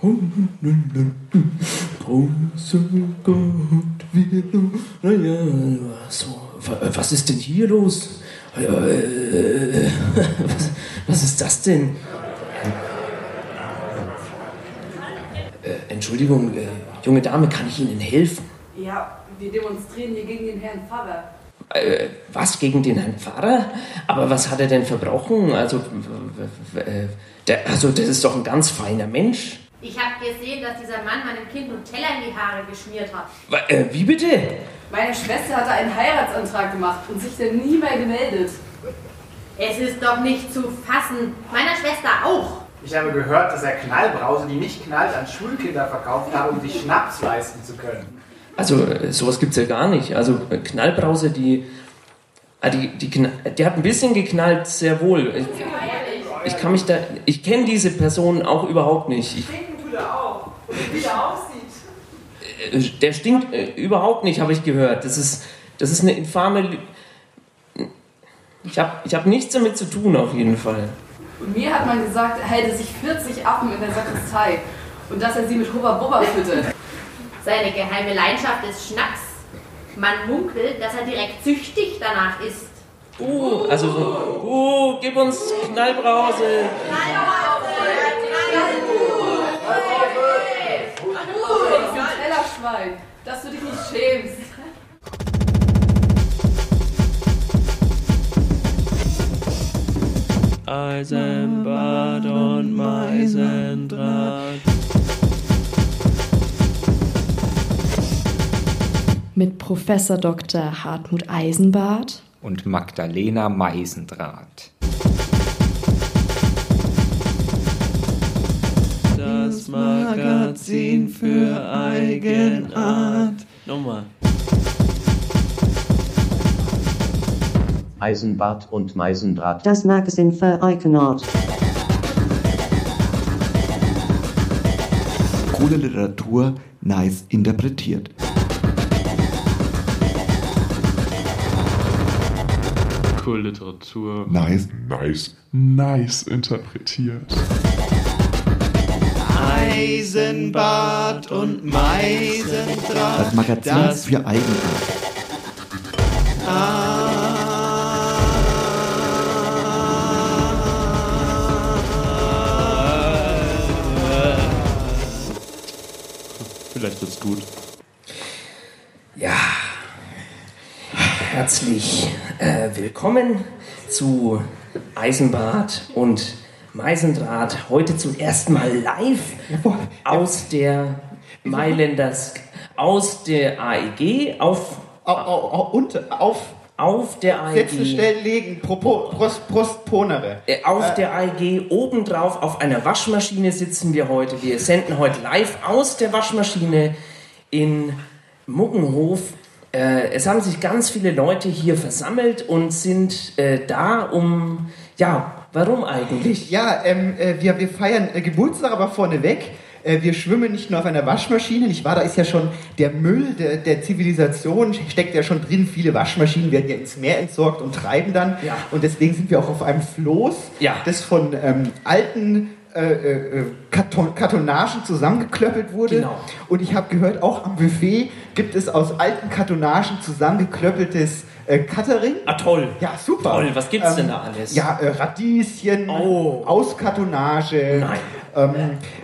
Großer Gott, wir naja, so, was ist denn hier los? Äh, was, was ist das denn? Äh, Entschuldigung, äh, junge Dame, kann ich Ihnen helfen? Ja, wir demonstrieren hier gegen den Herrn Pfarrer. Äh, was gegen den Herrn Pfarrer? Aber was hat er denn verbrochen? Also, äh, der, also das ist doch ein ganz feiner Mensch. Ich habe gesehen, dass dieser Mann meinem Kind Nutella in die Haare geschmiert hat. Äh, wie bitte? Meine Schwester hatte einen Heiratsantrag gemacht und sich dann nie mehr gemeldet. Es ist doch nicht zu fassen. Meiner Schwester auch. Ich habe gehört, dass er Knallbrause, die nicht knallt, an Schulkinder verkauft habe, um sich Schnaps leisten zu können. Also sowas gibt es ja gar nicht. Also Knallbrause, die, ah, die, die, die hat ein bisschen geknallt, sehr wohl. Ich, ich kann mich da, ich kenne diese Person auch überhaupt nicht. Ich, tut er auch. Und wie er aussieht. Äh, der stinkt äh, überhaupt nicht, habe ich gehört. Das ist, das ist eine infame. Lü ich habe ich hab nichts damit zu tun, auf jeden Fall. Und mir hat man gesagt, er hätte sich 40 Affen in der Sakristei und dass er sie mit Hubba Bubba füttert. Seine geheime Leidenschaft ist Schnaps. Man munkelt, dass er direkt süchtig danach ist. Uh, also so, uh, gib uns Knallbrause. Knallbrause! Knallbrause! Tellerschwein, dass du dich nicht schämst. Eisenbad und Meisendraht. Mit Professor Dr. Hartmut Eisenbart und Magdalena Meisendraht. Das Magazin für Eigenart. Nochmal. Eisenbart und Meisendraht. Das Magazin für Eigenart. Coole Literatur, nice interpretiert. Literatur. Nice. Nice. Nice interpretiert. Eisenbad und Meisendraht. Das Magazin das für Eigenart. Vielleicht wird's gut. Herzlich äh, willkommen zu Eisenbad und Meisendraht. Heute zum ersten Mal live aus der Mailänders, aus der AEG auf, au, au, au, und auf auf der AEG. Sätze legen, Prost, Prost, Ponere. Äh, auf äh, der AEG obendrauf auf einer Waschmaschine sitzen wir heute. Wir senden heute live aus der Waschmaschine in Muggenhof. Äh, es haben sich ganz viele Leute hier versammelt und sind äh, da, um, ja, warum eigentlich? Ja, ähm, äh, wir, wir feiern äh, Geburtstag, aber vorneweg äh, wir schwimmen nicht nur auf einer Waschmaschine, nicht wahr? Da ist ja schon der Müll der, der Zivilisation, steckt ja schon drin. Viele Waschmaschinen werden ja ins Meer entsorgt und treiben dann. Ja. Und deswegen sind wir auch auf einem Floß, ja. das von ähm, alten äh, äh, Karton, Kartonagen zusammengeklöppelt wurde. Genau. Und ich habe gehört, auch am Buffet gibt es aus alten Kartonagen zusammengeklöppeltes äh, Catering. Ah, toll. Ja, super. Toll, was gibt's ähm, denn da alles? Ja, äh, Radieschen, oh. aus Kartonage. Ähm,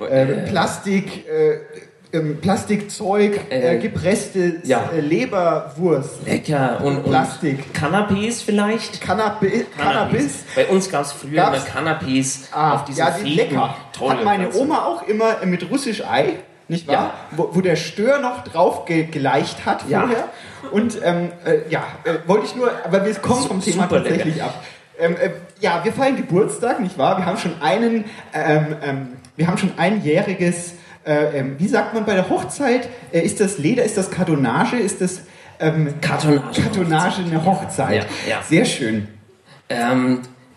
äh, Plastik, äh, ähm, Plastikzeug, äh, gepresste ja. Äh, Leberwurst. Lecker. Und, und Plastik. Cannabis vielleicht? Cannabis. Cannabis. Bei uns gab es früher gab's? immer Cannabis ah, auf diesen Ja, die lecker. Toll, Hat meine Oma auch immer mit russisch Ei, nicht wahr? Ja. Wo, wo, der Stör noch drauf ge geleicht hat vorher. Ja. Und ähm, äh, ja, äh, wollte ich nur, aber wir kommen vom Thema tatsächlich lecker. ab. Ähm, äh, ja, wir feiern Geburtstag, nicht wahr? Wir haben schon einen, ähm, ähm, wir haben schon einjähriges, äh, ähm, wie sagt man bei der Hochzeit? Äh, ist das Leder, ist das Kartonage, ist das ähm, Kartonage, Kartonage eine Hochzeit? Ja. Sehr schön.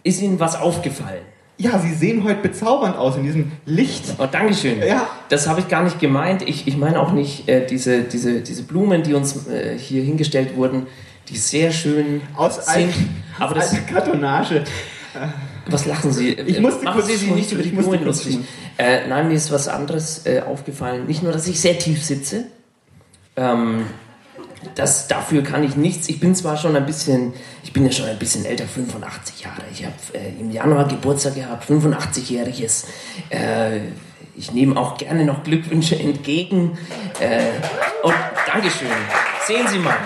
Ist Ihnen was aufgefallen? Ja, Sie sehen heute bezaubernd aus in diesem Licht. Oh, Dankeschön. Ja. Das habe ich gar nicht gemeint. Ich, ich meine auch nicht äh, diese, diese, diese Blumen, die uns äh, hier hingestellt wurden die sehr schön aus sind. aber das, Kartonage. Was lachen Sie? Ich musste Machen kurz Sie sich nicht über die Blumen lustig. Äh, nein, mir ist was anderes äh, aufgefallen. Nicht nur, dass ich sehr tief sitze. Ähm, das, dafür kann ich nichts. Ich bin zwar schon ein bisschen, ich bin ja schon ein bisschen älter, 85 Jahre. Ich habe äh, im Januar Geburtstag gehabt, 85-jähriges. Äh, ich nehme auch gerne noch Glückwünsche entgegen. Äh, und Dankeschön. Sehen Sie mal.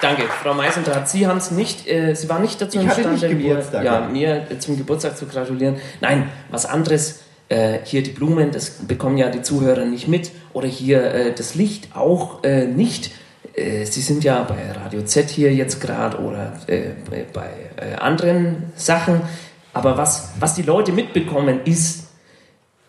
Danke, Frau Meisendrath. Sie haben es nicht, äh, Sie waren nicht dazu imstande, nicht mir, ja, ja. mir äh, zum Geburtstag zu gratulieren. Nein, was anderes. Äh, hier die Blumen, das bekommen ja die Zuhörer nicht mit. Oder hier äh, das Licht auch äh, nicht. Äh, Sie sind ja bei Radio Z hier jetzt gerade oder äh, bei äh, anderen Sachen. Aber was, was die Leute mitbekommen, ist,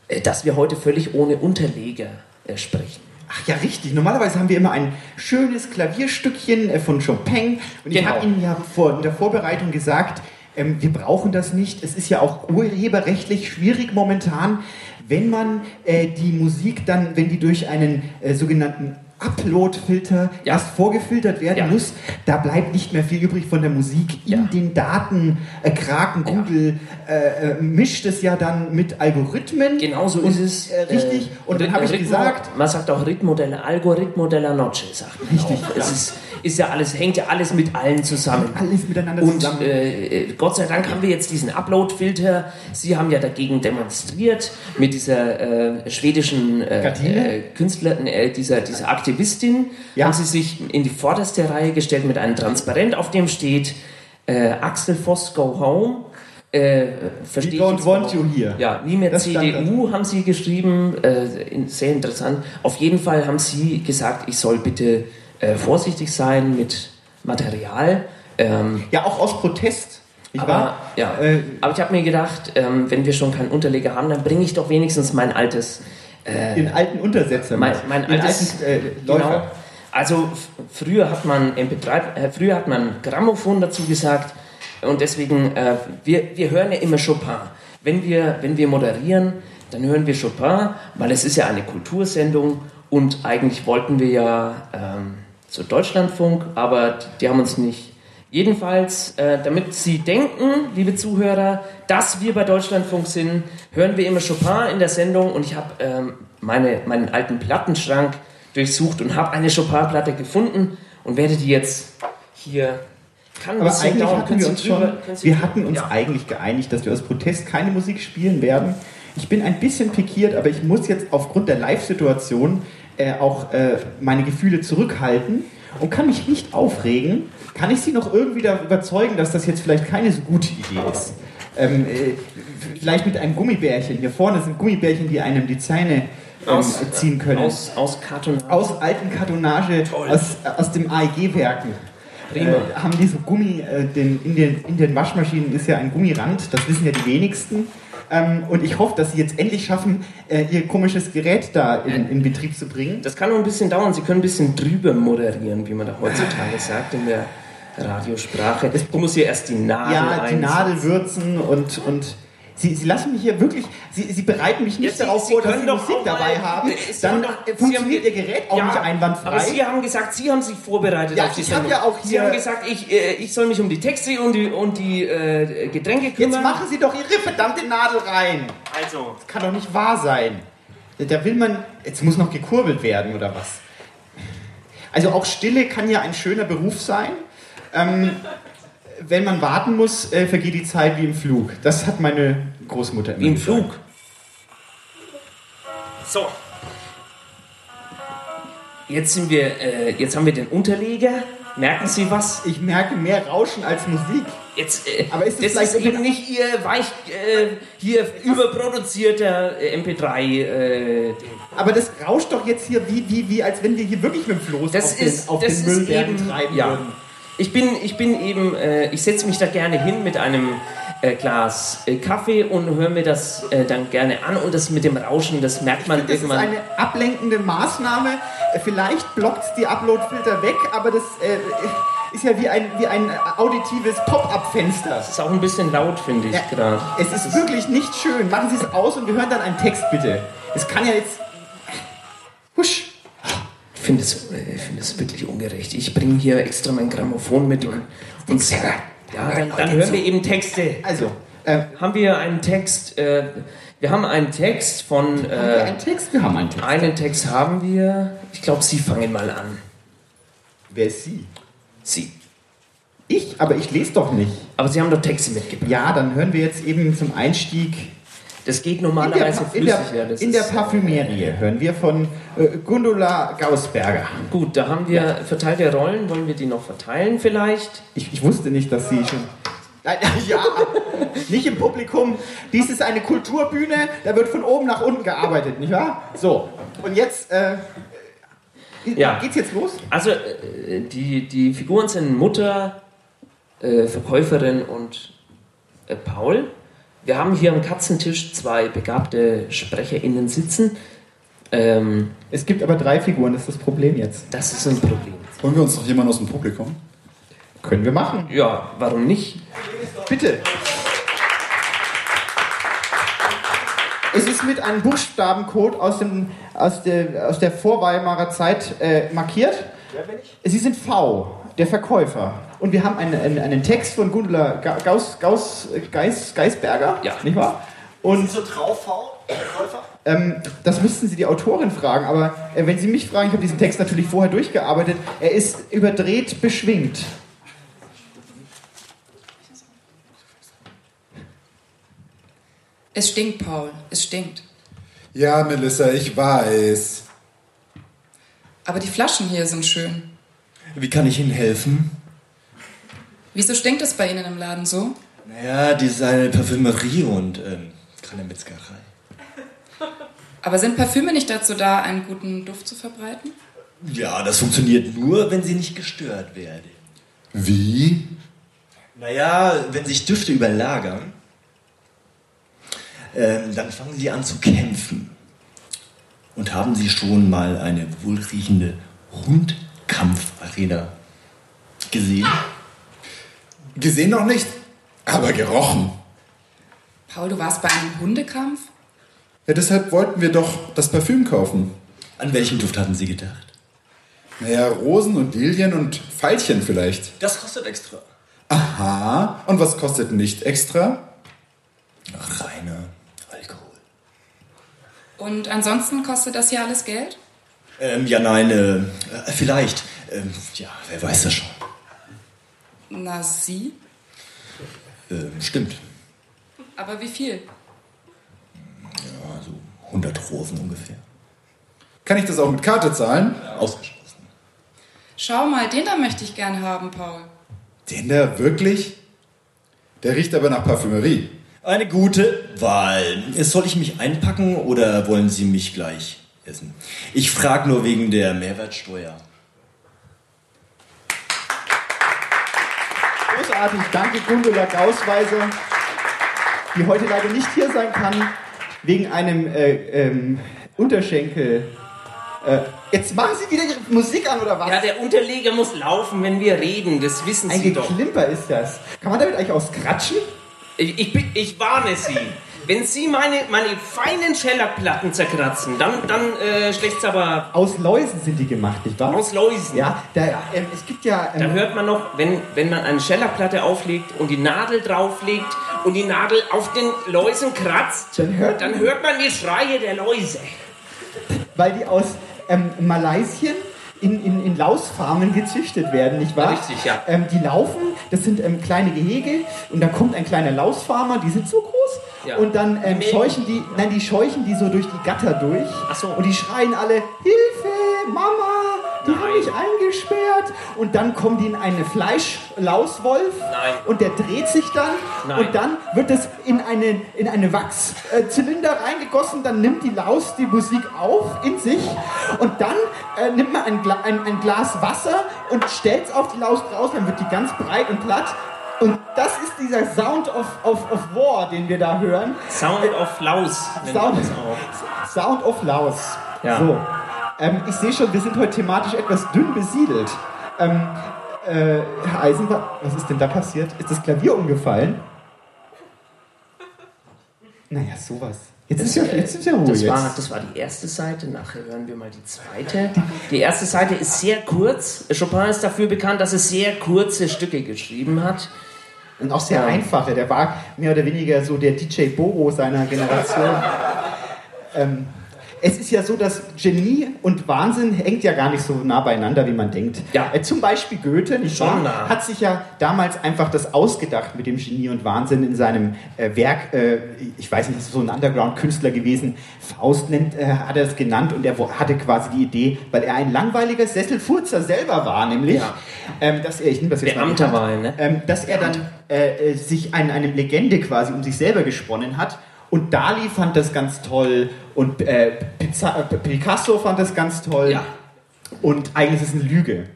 äh, dass wir heute völlig ohne Unterleger äh, sprechen. Ach ja, richtig. Normalerweise haben wir immer ein schönes Klavierstückchen äh, von Chopin. Und ich Genau. habe Ihnen ja vor, in der Vorbereitung gesagt, ähm, wir brauchen das nicht. Es ist ja auch urheberrechtlich schwierig momentan, wenn man die Musik dann, wenn die durch einen sogenannten Upload-Filter Ja. erst vorgefiltert werden Ja. muss, da bleibt nicht mehr viel übrig von der Musik. In Ja. den Daten, äh, Kraken. Google äh, äh, mischt es ja dann mit Algorithmen. Genau so Und, ist es. Äh, richtig. Und dann Rhyth- habe ich gesagt, Man sagt auch Ritmo della Algoritmo della Noche, sagt man Richtig, auch. Es ist, ist ja alles, hängt ja alles mit allen zusammen. alles miteinander Und zusammen. äh, äh, Gott sei Dank haben wir jetzt diesen Upload-Filter. Sie haben ja dagegen demonstriert mit dieser äh, schwedischen äh, äh, Künstlerin, äh, dieser, dieser Aktivistin. Ja. Haben sie sich in die vorderste Reihe gestellt mit einem Transparent, auf dem steht äh, Axel Voss Go Home. Äh, ich don't want auch. you here. Ja, nie mehr Das CDU haben sie geschrieben. Äh, sehr interessant. Auf jeden Fall haben sie gesagt, ich soll bitte äh, vorsichtig sein mit Material. Ähm, Ja, auch aus Protest. Nicht aber, wahr? ja. Äh, aber ich habe mir gedacht, ähm, wenn wir schon keinen Unterleger haben, dann bringe ich doch wenigstens mein altes. Äh, den alten Untersetzer. mein, mein den altes. alten äh, genau. Läufer. Also f- früher hat man MP3, äh, früher hat man Grammophon dazu gesagt und deswegen äh, wir, wir hören ja immer Chopin. Wenn wir wenn wir moderieren, dann hören wir Chopin, weil es ist ja eine Kultursendung und eigentlich wollten wir ja ähm, zu Deutschlandfunk, aber die haben uns nicht. Jedenfalls, äh, damit Sie denken, liebe Zuhörer, dass wir bei Deutschlandfunk sind, hören wir immer Chopin in der Sendung und ich habe ähm, meine, meinen alten Plattenschrank durchsucht und habe eine Chopin-Platte gefunden und werde die jetzt hier. Kann Aber eigentlich dauern. hatten wir uns schon, wir hatten uns Ja. eigentlich geeinigt, dass wir aus Protest keine Musik spielen werden. Ich bin ein bisschen pikiert, aber ich muss jetzt aufgrund der Live-Situation äh, auch äh, meine Gefühle zurückhalten und kann mich nicht aufregen. Kann ich Sie noch irgendwie da überzeugen, dass das jetzt vielleicht keine so gute Idee ist? Ähm, äh, vielleicht mit einem Gummibärchen. Hier vorne sind Gummibärchen, die einem die Zähne ähm, Aus- ziehen können. Aus, aus Karton. aus alten Kartonage, Toll. aus, aus dem AEG-Werken. Äh, haben die so Gummi, äh, den, in, den, in den Waschmaschinen ist ja ein Gummirand, das wissen ja die wenigsten. Ähm, und ich hoffe, dass sie jetzt endlich schaffen, äh, ihr komisches Gerät da in, in Betrieb zu bringen. Das kann nur ein bisschen dauern. Sie können ein bisschen drüber moderieren, wie man da heutzutage sagt in der Radiosprache. Ich muss hier erst die Nadel ja, die einsetzen. Nadel würzen und, und sie, sie lassen mich hier wirklich, sie, sie bereiten mich nicht Sie- darauf Sie vor, dass sie doch Musik dabei haben. Sie Dann Sie funktioniert ihr Gerät auch Ja, nicht einwandfrei. Aber Sie haben gesagt, Sie haben sich vorbereitet Ja, auf die ich Sendung. ja auch Sie hier- haben gesagt, ich, äh, ich soll mich um die Texte und die, und die äh, Getränke kümmern. Jetzt machen Sie doch Ihre verdammte Nadel rein. Also, Das kann doch nicht wahr sein. Da will man. Jetzt muss noch gekurbelt werden oder was? Also auch Stille kann ja ein schöner Beruf sein. Ähm, wenn man warten muss, äh, vergeht die Zeit wie im Flug. Das hat meine Großmutter immer wie im gesagt. Flug. So. Jetzt sind wir, äh, jetzt haben wir den Unterleger. Merken Sie was? Ich merke mehr Rauschen als Musik. Jetzt, äh, Aber ist das das ist vielleicht eben nicht Ihr weich, äh, hier überproduzierter äh, MP3. Äh, Aber das rauscht doch jetzt hier wie, wie, wie als wenn wir hier wirklich mit dem Floß Das auf ist, den, auf das den ist Müllberg eben, treiben ja. würden. Ich bin, ich bin eben, äh, ich setze mich da gerne hin mit einem äh, Glas äh, Kaffee und höre mir das äh, dann gerne an und das mit dem Rauschen, das merkt man Das ist irgendwann. eine ablenkende Maßnahme. Äh, Vielleicht blockt die Upload-Filter weg, aber das äh, ist ja wie ein, wie ein auditives Pop-up-Fenster. Das ist auch ein bisschen laut, finde ich Ja, gerade. Es ist wirklich nicht schön. Machen Sie es aus und wir hören dann einen Text, bitte. Es kann ja jetzt. Husch. Ich finde es, äh, ich finde es wirklich ungerecht. Ich bringe hier extra mein Grammophon mit und, und ja, dann, dann hören wir eben Texte. Also, Äh, haben wir einen Text, äh, wir haben einen Text von... Äh, haben wir einen Text? Wir haben einen Text. Einen Text haben wir. Ich glaube, Sie fangen mal an. Wer ist Sie? Sie. Ich? Aber ich lese doch nicht. Aber Sie haben doch Texte mitgebracht. Ja, dann hören wir jetzt eben zum Einstieg Das geht in der, normalerweise Pa- in der. Das in der Parfümerie hören wir von äh, Gundula Gausberger. Gut, da haben wir verteilte Rollen. Wollen wir die noch verteilen vielleicht? Ich, ich wusste nicht, dass Sie schon. Nein, ja, nicht im Publikum. Dies ist eine Kulturbühne, da wird von oben nach unten gearbeitet, nicht wahr? So, und jetzt äh, Ja. geht's jetzt los? Also, äh, die, die Figuren sind Mutter, äh, Verkäuferin und äh, Paul. Wir haben hier am Katzentisch zwei begabte SprecherInnen sitzen. Ähm, Es gibt aber drei Figuren, das ist das Problem jetzt. das ist ein Problem. Holen wir uns noch jemanden aus dem Publikum? Können wir machen. Ja, warum nicht? Bitte. Es ist mit einem Buchstabencode aus, dem, aus, der, aus der Vorweimarer Zeit äh, markiert. Sie sind V, der Verkäufer. Und wir haben einen, einen, einen Text von Gundula Ga- Gaus, Gaus, Geis, Geisberger, Ja. nicht wahr? Und so drauf, V, Verkäufer? ähm, das müssten Sie die Autorin fragen, aber äh, wenn Sie mich fragen, ich habe diesen Text natürlich vorher durchgearbeitet, er ist überdreht beschwingt. Es stinkt, Paul. Es stinkt. Ja, Melissa, ich weiß. Aber die Flaschen hier sind schön. Wie kann ich Ihnen helfen? Wieso stinkt es bei Ihnen im Laden so? Naja, die ist eine Parfümerie und ähm, keine Metzgerei. Aber sind Parfüme nicht dazu da, einen guten Duft zu verbreiten? Ja, das funktioniert nur, wenn sie nicht gestört werden. Wie? Naja, wenn sich Düfte überlagern, ähm, dann fangen sie an zu kämpfen. Und haben Sie schon mal eine wohlriechende Hundkampfarena gesehen? Gesehen noch nicht, aber gerochen. Paul, du warst bei einem Hundekampf? Ja, deshalb wollten wir doch das Parfüm kaufen. An welchen Duft hatten Sie gedacht? Naja, Rosen und Lilien und Veilchen vielleicht. Das kostet extra. Aha. Und was kostet nicht extra? Reiner Alkohol. Und ansonsten kostet das hier alles Geld? Ähm, ja, nein, äh, äh, vielleicht. Ähm, ja, wer weiß das schon. Na, Sie? Ähm, stimmt. Aber wie viel? Ja, so 100 Rosen ungefähr. Kann ich das auch mit Karte zahlen? Ausgeschlossen. Schau mal, den da möchte ich gern haben, Paul. Den da wirklich? Der riecht aber nach Parfümerie. Eine gute Wahl. Soll ich mich einpacken oder wollen Sie mich gleich essen? Ich frage nur wegen der Mehrwertsteuer. Großartig, danke Gundula Gausweiser, die heute leider nicht hier sein kann, wegen einem äh, ähm, Unterschenkel. Äh, jetzt machen Sie wieder Ihre Musik an oder was? Ja, der Unterleger muss laufen, wenn wir reden. Das wissen Ein Sie doch. Geklimper ist das. Kann man damit eigentlich auch skratschen? Ich, ich, ich warne Sie. Wenn Sie meine, meine feinen Schellackplatten zerkratzen, dann, dann äh, schlägt's aber Aus Läusen sind die gemacht, nicht wahr? aus Läusen. Ja, da, ähm, es gibt ja. Da Ähm, hört man noch, wenn, wenn man eine Schellackplatte auflegt und die Nadel drauflegt und die Nadel auf den Läusen kratzt, Dann hört- dann hört man die Schreie der Läuse. weil die aus ähm, Malaysien in, in, in Lausfarmen gezüchtet werden, nicht wahr? Richtig, ja. Ähm, die laufen, das sind ähm, kleine Gehege und da kommt ein kleiner Lausfarmer, die sind so groß Ja. und dann ähm, scheuchen die, nein, die scheuchen die so durch die Gatter durch Ach so. und die schreien alle Hilfe, Mama, die haben mich eingesperrt und dann kommen die in eine Fleischlauswolf Nein. und der dreht sich dann Nein. und dann wird es in eine, in eine Wachszylinder reingegossen, dann nimmt die Laus die Musik auf in sich und dann äh, nimmt man ein, Gla ein, ein Glas Wasser und stellt es auf die Laus draußen, dann wird die ganz breit und platt. Und das ist dieser Sound of, of, of War, den wir da hören. Sound of Laus. Sound, das. Sound of Laus. Ja. So. Ähm, ich sehe schon, wir sind heute thematisch etwas dünn besiedelt. Ähm, äh, Herr Eisenbahn, was ist denn da passiert? Ist das Klavier umgefallen? Naja, sowas. Jetzt ist ja, jetzt ist ja Ruhe. Das war, jetzt. das war die erste Seite, nachher hören wir mal die zweite. Die erste Seite ist sehr kurz. Chopin ist dafür bekannt, dass er sehr kurze Stücke geschrieben hat. Und auch sehr Ja. einfach. Der war mehr oder weniger so der DJ Bobo seiner Generation. ähm, es ist ja so, dass Genie und Wahnsinn hängt ja gar nicht so nah beieinander, wie man denkt. Ja. Äh, zum Beispiel Goethe, nicht wahr? Nah. Hat sich ja damals einfach das ausgedacht mit dem Genie und Wahnsinn in seinem äh, Werk. Äh, ich weiß nicht, das ist so ein Underground-Künstler gewesen. Faust nennt, äh, hat er es genannt und er hatte quasi die Idee, weil er ein langweiliger Sesselfurzer selber war, nämlich, Ja. ähm, dass er, ich nehme das jetzt Beamter mal ne? ähm, dass er dann äh, sich ein, eine Legende quasi um sich selber gesponnen hat. Und Dali fand das ganz toll und äh, Pizza, äh, Picasso fand das ganz toll. Ja. Und eigentlich ist es eine Lüge.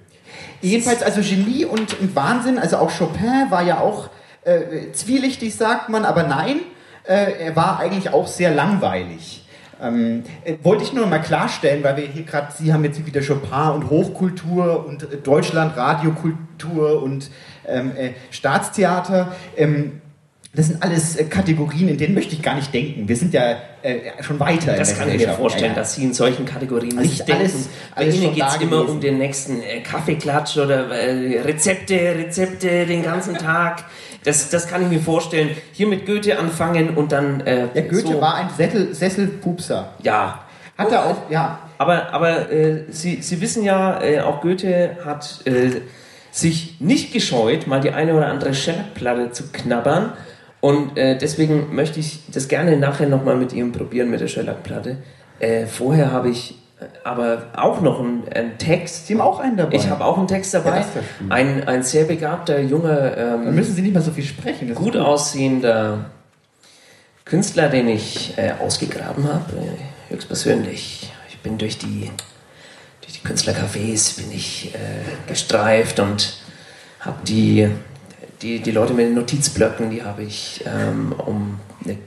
Jedenfalls also Genie und, und Wahnsinn, also auch Chopin war ja auch äh, zwielichtig, sagt man, aber nein, äh, er war eigentlich auch sehr langweilig. Ähm, äh, wollte ich nur mal klarstellen, weil wir hier gerade, Sie haben jetzt wieder Chopin und Hochkultur und äh, Deutschland, Radiokultur und ähm, äh, Staatstheater. Ähm, das sind alles äh, Kategorien, in denen möchte ich gar nicht denken. Wir sind ja äh, schon weiter. Das in der kann ich mir vorstellen, Ja, ja. dass Sie in solchen Kategorien Nicht nicht denken. alles- Bei alles Ihnen geht es immer um den nächsten äh, Kaffeeklatsch oder äh, Rezepte, Rezepte den ganzen Tag. Das, das kann ich mir vorstellen. Hier mit Goethe anfangen und dann. Äh, Ja, Goethe so, war ein Sessel, Sesselpupser. Ja. Hat er auch, ja. Aber, aber äh, Sie, Sie wissen ja, auch Goethe hat sich nicht gescheut, mal die eine oder andere Schellackplatte zu knabbern. Und äh, deswegen möchte ich das gerne nachher nochmal mit ihm probieren mit der Schellackplatte. Äh, vorher habe ich äh, aber auch noch einen, einen Text. Sie haben auch einen dabei. Ich habe auch einen Text dabei. Ja, ein, ein sehr begabter, junger, Dann ähm, müssen Sie nicht mehr so viel sprechen. das ist gut aussehender Künstler, den ich äh, ausgegraben habe, äh, höchstpersönlich. Ich bin durch die, durch die Künstlercafés bin ich äh, gestreift und habe die, die, die Leute mit den Notizblöcken, die habe ich ähm, um eine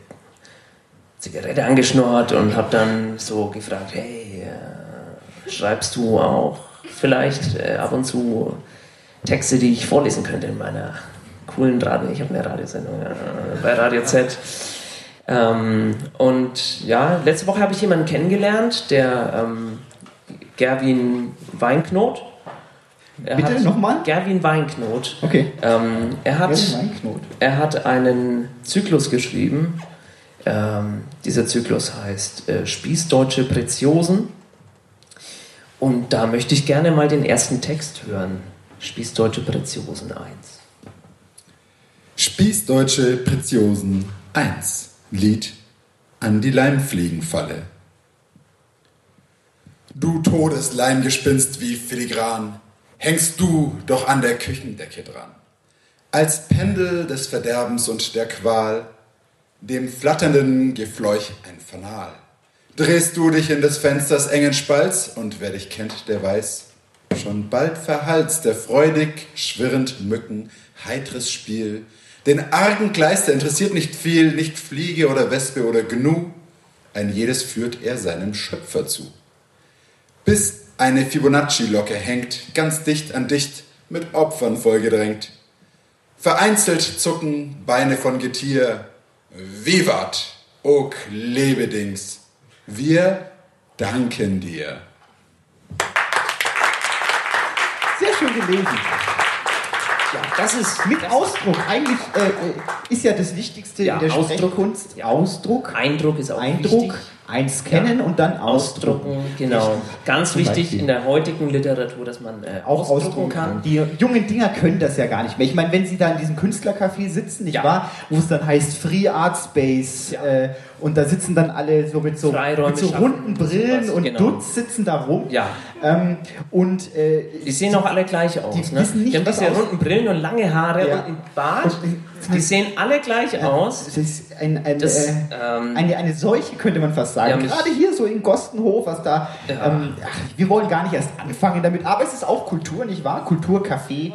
Zigarette angeschnurrt und habe dann so gefragt, hey, äh, schreibst du auch vielleicht äh, ab und zu Texte, die ich vorlesen könnte in meiner coolen Radio. Ich habe eine Radiosendung äh, bei Radio Z. Ähm, und ja, letzte Woche habe ich jemanden kennengelernt, der ähm, Gerwin Weinknot. Er Bitte, hat- nochmal? Gerwin Weinknot. Okay. Ähm, er, hat, Gerwin Weinknot. er hat einen Zyklus geschrieben. Ähm, dieser Zyklus heißt äh, Spießdeutsche Preziosen. Und da möchte ich gerne mal den ersten Text hören. Spießdeutsche Preziosen 1. Spießdeutsche Preziosen 1. Lied an die Leimfliegenfalle. Du totes Leimgespinst wie filigran, hängst du doch an der Küchendecke dran. Als Pendel des Verderbens und der Qual, dem flatternden Gefleuch ein Fanal. Drehst du dich in des Fensters engen Spalz, und wer dich kennt, der weiß, schon bald verhallt's der freudig schwirrend Mücken heitres Spiel. Den argen Kleister interessiert nicht viel, nicht Fliege oder Wespe oder Gnu, ein jedes führt er seinem Schöpfer zu. Bis eine Fibonacci-Locke hängt, ganz dicht an dicht, mit Opfern vollgedrängt. Vereinzelt zucken Beine von Getier. Vivat, o Klebedings, wir danken dir. Sehr schön gelesen. Ja, das ist Mit Ausdruck. Eigentlich äh, äh, ist ja das Wichtigste Ja, in der Ausdruck. Sprechkunst. Ausdruck. Eindruck ist auch Eindruck. wichtig. Eins kennen und dann ausdrucken. Ausdrucken, genau. Richtig. Ganz wichtig in der heutigen Literatur, dass man äh, auch ausdrucken ausdrucken kann. kann. Die jungen Dinger können das ja gar nicht mehr. Ich meine, wenn sie da in diesem Künstlercafé sitzen, nicht wahr, wo es dann heißt Free Art Space äh, und da sitzen dann alle so mit so, mit so runden und Brillen und genau. Dutz sitzen da rum. Ja. Ähm, und äh, Die sehen auch alle gleich aus. Die ne? wissen nicht, die haben diese aus- runden Brillen und lange Haare Ja. und einen Bart. Die sehen alle gleich aus. Das ist ein, ein, Das, äh, ähm, eine, eine Seuche, könnte man fast sagen. Ja, Gerade hier so in Gostenhof, was da. Ja. Ähm, ach, wir wollen gar nicht erst anfangen damit, aber es ist auch Kultur, nicht wahr? Kulturcafé.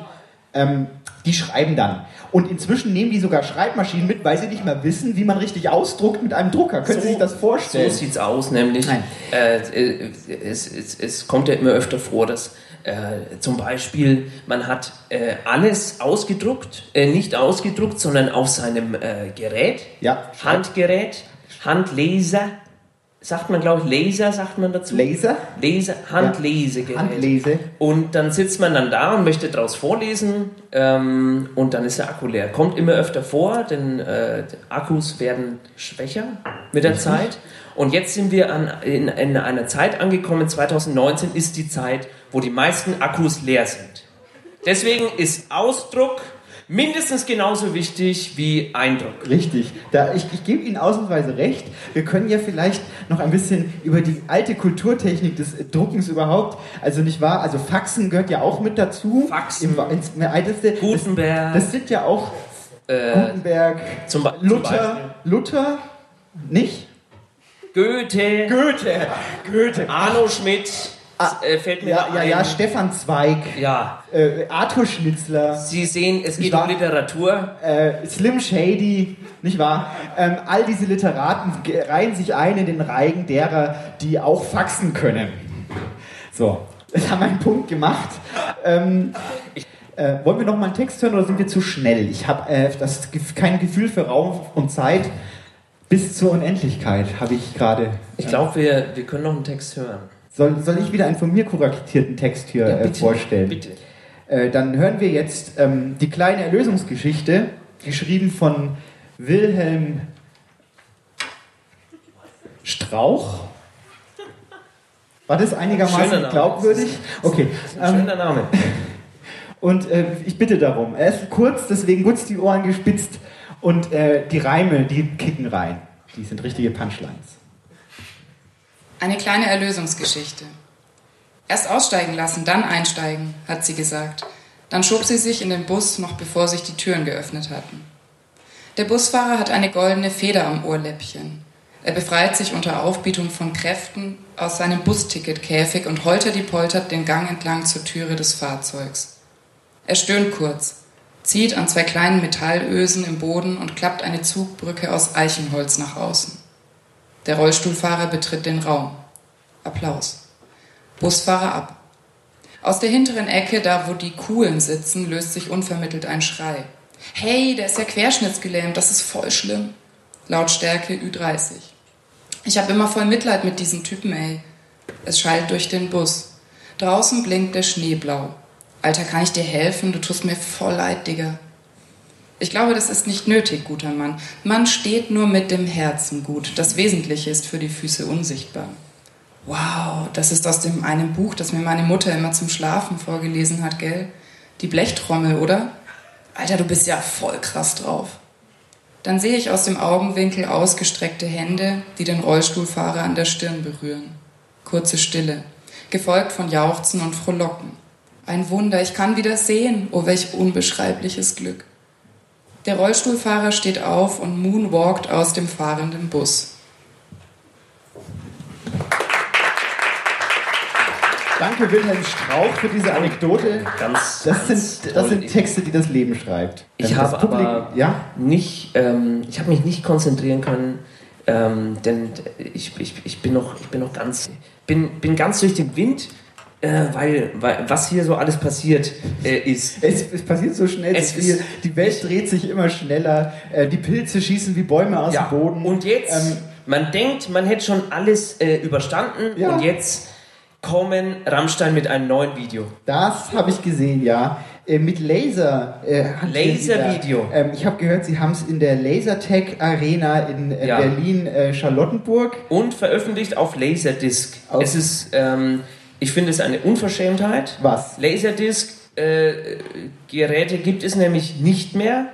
Ähm, die schreiben dann. Und inzwischen nehmen die sogar Schreibmaschinen mit, weil sie nicht mehr wissen, wie man richtig ausdruckt mit einem Drucker. Können Sie sich das vorstellen? So sieht's aus, nämlich Nein. äh, äh, es, es, es kommt ja immer öfter vor, dass äh, zum Beispiel man hat äh, alles ausgedruckt, äh, nicht ausgedruckt, sondern auf seinem äh, Gerät, Ja. Handgerät, Handleser sagt man, glaube ich, Laser, sagt man dazu. Laser? Laser, Handlesegerät. Handlese. Und dann sitzt man dann da und möchte daraus vorlesen ähm, und dann ist der Akku leer. Kommt immer öfter vor, denn äh, Akkus werden schwächer mit der Richtig. Zeit. Und jetzt sind wir an, in, in einer Zeit angekommen, 2019 ist die Zeit, wo die meisten Akkus leer sind. Deswegen ist Ausdruck mindestens genauso wichtig wie Eindruck. Richtig. Da, ich, ich gebe Ihnen ausnahmsweise recht. Wir können ja vielleicht noch ein bisschen über die alte Kulturtechnik des Druckens überhaupt, also nicht wahr, also Faxen gehört ja auch mit dazu. Faxen. Im, ins älteste. Gutenberg. Das, das sind ja auch Äh, Gutenberg, zum, zum Luther, Beispiel. Luther, nicht? Goethe, Goethe, Goethe. Arno Schmidt, äh, fällt mir Ja, ja, ja, Stefan Zweig, Ja, äh, Arthur Schnitzler. Sie sehen, es geht war- um Literatur. äh, Slim Shady, nicht wahr? Ähm, all diese Literaten reihen sich ein in den Reigen derer, die auch faxen können. So, das haben wir einen Punkt gemacht. Ähm, äh, wollen wir noch mal einen Text hören oder sind wir zu schnell? Ich habe äh, das kein Gefühl für Raum und Zeit. Bis zur Unendlichkeit habe ich gerade. Ich glaube, wir, wir können noch einen Text hören. Soll, soll ich wieder einen von mir kuratierten Text hier Ja, äh, bitte, vorstellen? bitte. Äh, dann hören wir jetzt ähm, die kleine Erlösungsgeschichte, geschrieben von Wilhelm Strauch. War das einigermaßen glaubwürdig? Okay. Ähm, schöner Name. und äh, ich bitte darum. Er ist kurz, deswegen kurz die Ohren gespitzt und äh, die Reime, die kicken rein. Die sind richtige Punchlines. Eine kleine Erlösungsgeschichte. Erst aussteigen lassen, dann einsteigen, hat sie gesagt. Dann schob sie sich in den Bus, noch bevor sich die Türen geöffnet hatten. Der Busfahrer hat eine goldene Feder am Ohrläppchen. Er befreit sich unter Aufbietung von Kräften aus seinem Busticketkäfig und holter die poltert den Gang entlang zur Türe des Fahrzeugs. Er stöhnt kurz, zieht an zwei kleinen Metallösen im Boden und klappt eine Zugbrücke aus Eichenholz nach außen. Der Rollstuhlfahrer betritt den Raum. Applaus. Busfahrer ab. Aus der hinteren Ecke, da wo die Coolen sitzen, löst sich unvermittelt ein Schrei. Hey, der ist ja querschnittsgelähmt, das ist voll schlimm. Lautstärke Ü30. Ich habe immer voll Mitleid mit diesen Typen, ey. Es schallt durch den Bus. Draußen blinkt der Schnee blau. Alter, kann ich dir helfen? Du tust mir voll leid, Digga. Ich glaube, das ist nicht nötig, guter Mann. Man steht nur mit dem Herzen gut. Das Wesentliche ist für die Füße unsichtbar. Wow, das ist aus dem einen Buch, das mir meine Mutter immer zum Schlafen vorgelesen hat, gell? Die Blechtrommel, oder? Alter, du bist ja voll krass drauf. Dann sehe ich aus dem Augenwinkel ausgestreckte Hände, die den Rollstuhlfahrer an der Stirn berühren. Kurze Stille, gefolgt von Jauchzen und Frohlocken. Ein Wunder, ich kann wieder sehen. Oh, welch unbeschreibliches Glück. Der Rollstuhlfahrer steht auf und moonwalkt aus dem fahrenden Bus. Danke Wilhelm Strauch für diese Anekdote. Ganz, Das ganz sind, das sind Texte, die das Leben schreibt. Ich Ähm, habe Publikum- aber ja? nicht, ähm, ich habe mich nicht konzentrieren können, ähm, denn ich, ich, ich bin noch, ich bin noch ganz, bin, bin ganz durch den Wind, äh, weil, weil was hier so alles passiert äh, ist. Es, es passiert so schnell, Es so ist- die Welt dreht sich immer schneller, äh, die Pilze schießen wie Bäume aus Ja, dem Boden. und jetzt, Ähm, man denkt, man hätte schon alles äh, überstanden Ja. und jetzt kommen Rammstein mit einem neuen Video. Das habe ich gesehen, ja. Äh, mit Laser. Äh, Laser-Video. Ähm, ich habe gehört, sie haben es in der Lasertech Arena in Ja. Berlin-Charlottenburg. Und veröffentlicht auf Laserdisc. Auf- Es ist, ähm, ich finde es eine Unverschämtheit. Was? Laserdisc-Geräte gibt es nämlich nicht mehr.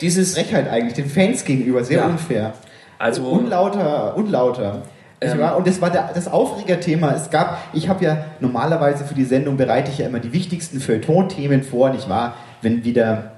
Dieses Frechheit eigentlich, den Fans gegenüber, sehr Ja. unfair. Also- unlauter, unlauter. Ähm. und das war der, das Aufregerthema. Es gab, ich habe ja normalerweise für die Sendung bereite ich ja immer die wichtigsten Feuilleton-Themen vor, nicht wahr? Wenn wieder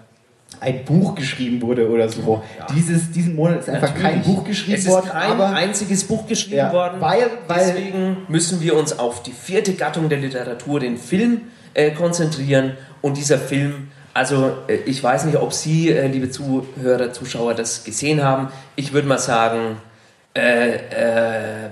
ein Buch geschrieben wurde oder so. Dieses, diesen Monat ist einfach kein Natürlich. Buch geschrieben es ist worden, kein aber einziges Buch geschrieben Ja, worden. weil- weil- Deswegen müssen wir uns auf die vierte Gattung der Literatur, den Film, äh, konzentrieren. Und dieser Film, also äh, ich weiß nicht, ob Sie, äh, liebe Zuhörer, Zuschauer, das gesehen haben. Ich würde mal sagen, äh, äh,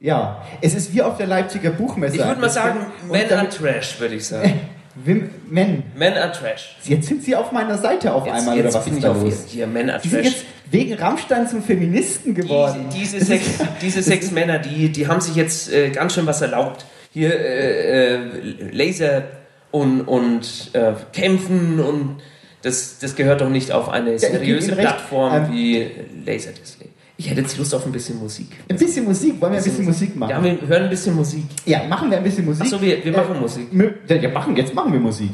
ja, es ist wie auf der Leipziger Buchmesse. ich würde mal sagen, dann- are Trash, würde ich sagen. Wim, Men. Men are Trash. Jetzt sind Sie auf meiner Seite auf Jetzt, einmal jetzt oder was bin ist da auf los? hier, hier Men are Sie sind jetzt wegen Rammstein zum Feministen geworden. Diese, diese sechs, diese sechs Männer, die, die haben sich jetzt äh, ganz schön was erlaubt. Hier äh, äh, Laser und, und äh, Kämpfen und das, das gehört doch nicht auf eine Ja, seriöse recht. Plattform Ähm, wie Laserdisplay. Ich hätte jetzt Lust auf ein bisschen Musik. Ein bisschen Musik, wollen wir ein bisschen Musik machen? Ja, wir hören ein bisschen Musik. Ja, machen wir ein bisschen Musik. Achso, wir, wir machen Musik. Ja, machen, jetzt machen wir Musik.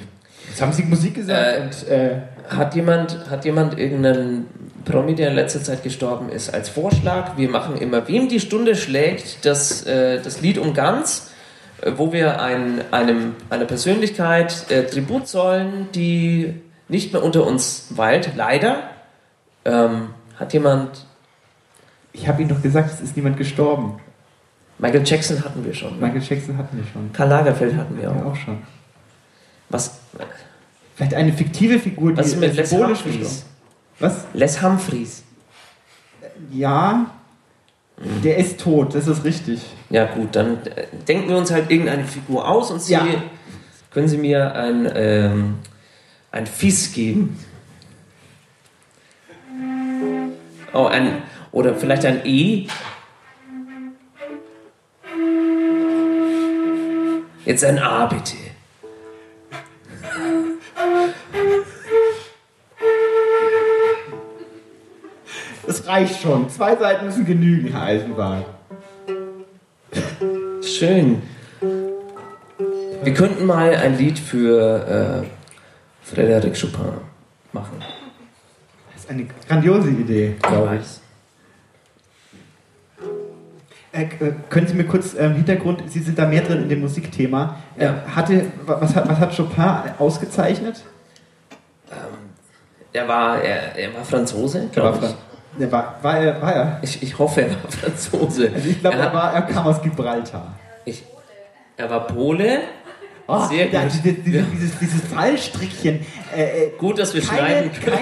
Jetzt haben Sie Musik gesagt Äh, und äh, Hat jemand, hat jemand irgendeinen Promi, der in letzter Zeit gestorben ist, als Vorschlag? Wir machen immer, wem die Stunde schlägt, das, äh, das Lied um ganz, äh, wo wir ein, einem, einer Persönlichkeit äh, Tribut zollen, die nicht mehr unter uns weilt, leider. Ähm, hat jemand. Ich habe Ihnen doch gesagt, es ist niemand gestorben. Michael Jackson hatten wir schon. Michael Jackson hatten wir schon. Karl Lagerfeld hatten wir Ja, auch. auch schon. Was, Vielleicht eine fiktive Figur, die was ist mit Les gestorben Was? Les Humphreys. Ja, der ist tot, das ist richtig. Ja gut, dann äh, denken wir uns halt irgendeine Figur aus und Sie Ja. können Sie mir ein, ähm, ein Fiss geben. Oh, ein, oder vielleicht ein E. Jetzt ein A bitte. Das reicht schon. Zwei Seiten müssen genügen, Herr Eisenbahn. Schön. Wir könnten mal ein Lied für äh, Frédéric Chopin machen. Das ist eine grandiose Idee, glaube ich. Äh, können Sie mir kurz ähm, Hintergrund, Sie sind da mehr drin in dem Musikthema. Äh, Ja. hatte, was, hat, was hat Chopin ausgezeichnet? Er war, er, er war Franzose, war, glaube ich. Der war, war, er, war er? ich. Ich hoffe, er war Franzose. Also ich glaube, er, er, war, er kam aus Gibraltar. ich, er war Pole. Oh, Sehr gut. Dieses, dieses, Ja. dieses, dieses Fallstrickchen. Äh, äh, Gut, dass wir keine, schneiden können.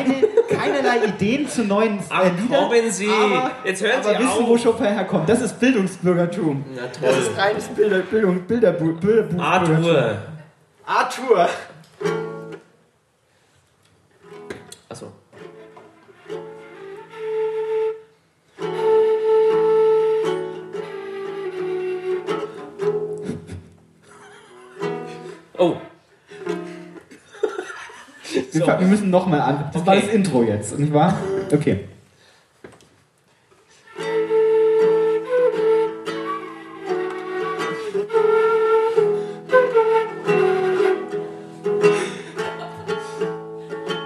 keine, keinerlei Ideen zu neuen Ach, äh, Liedern. kommen Sie. Aber, Jetzt hören aber Sie wissen, auf. wo Chopin herkommt. Das ist Bildungsbürgertum. Na Das toll. ist reines Bilder, Bildung, Bilderbu Bilderbuch. Arthur. Arthur. Oh. Wir, So. wir müssen nochmal an. Das war Okay. das Intro jetzt, nicht wahr? Okay.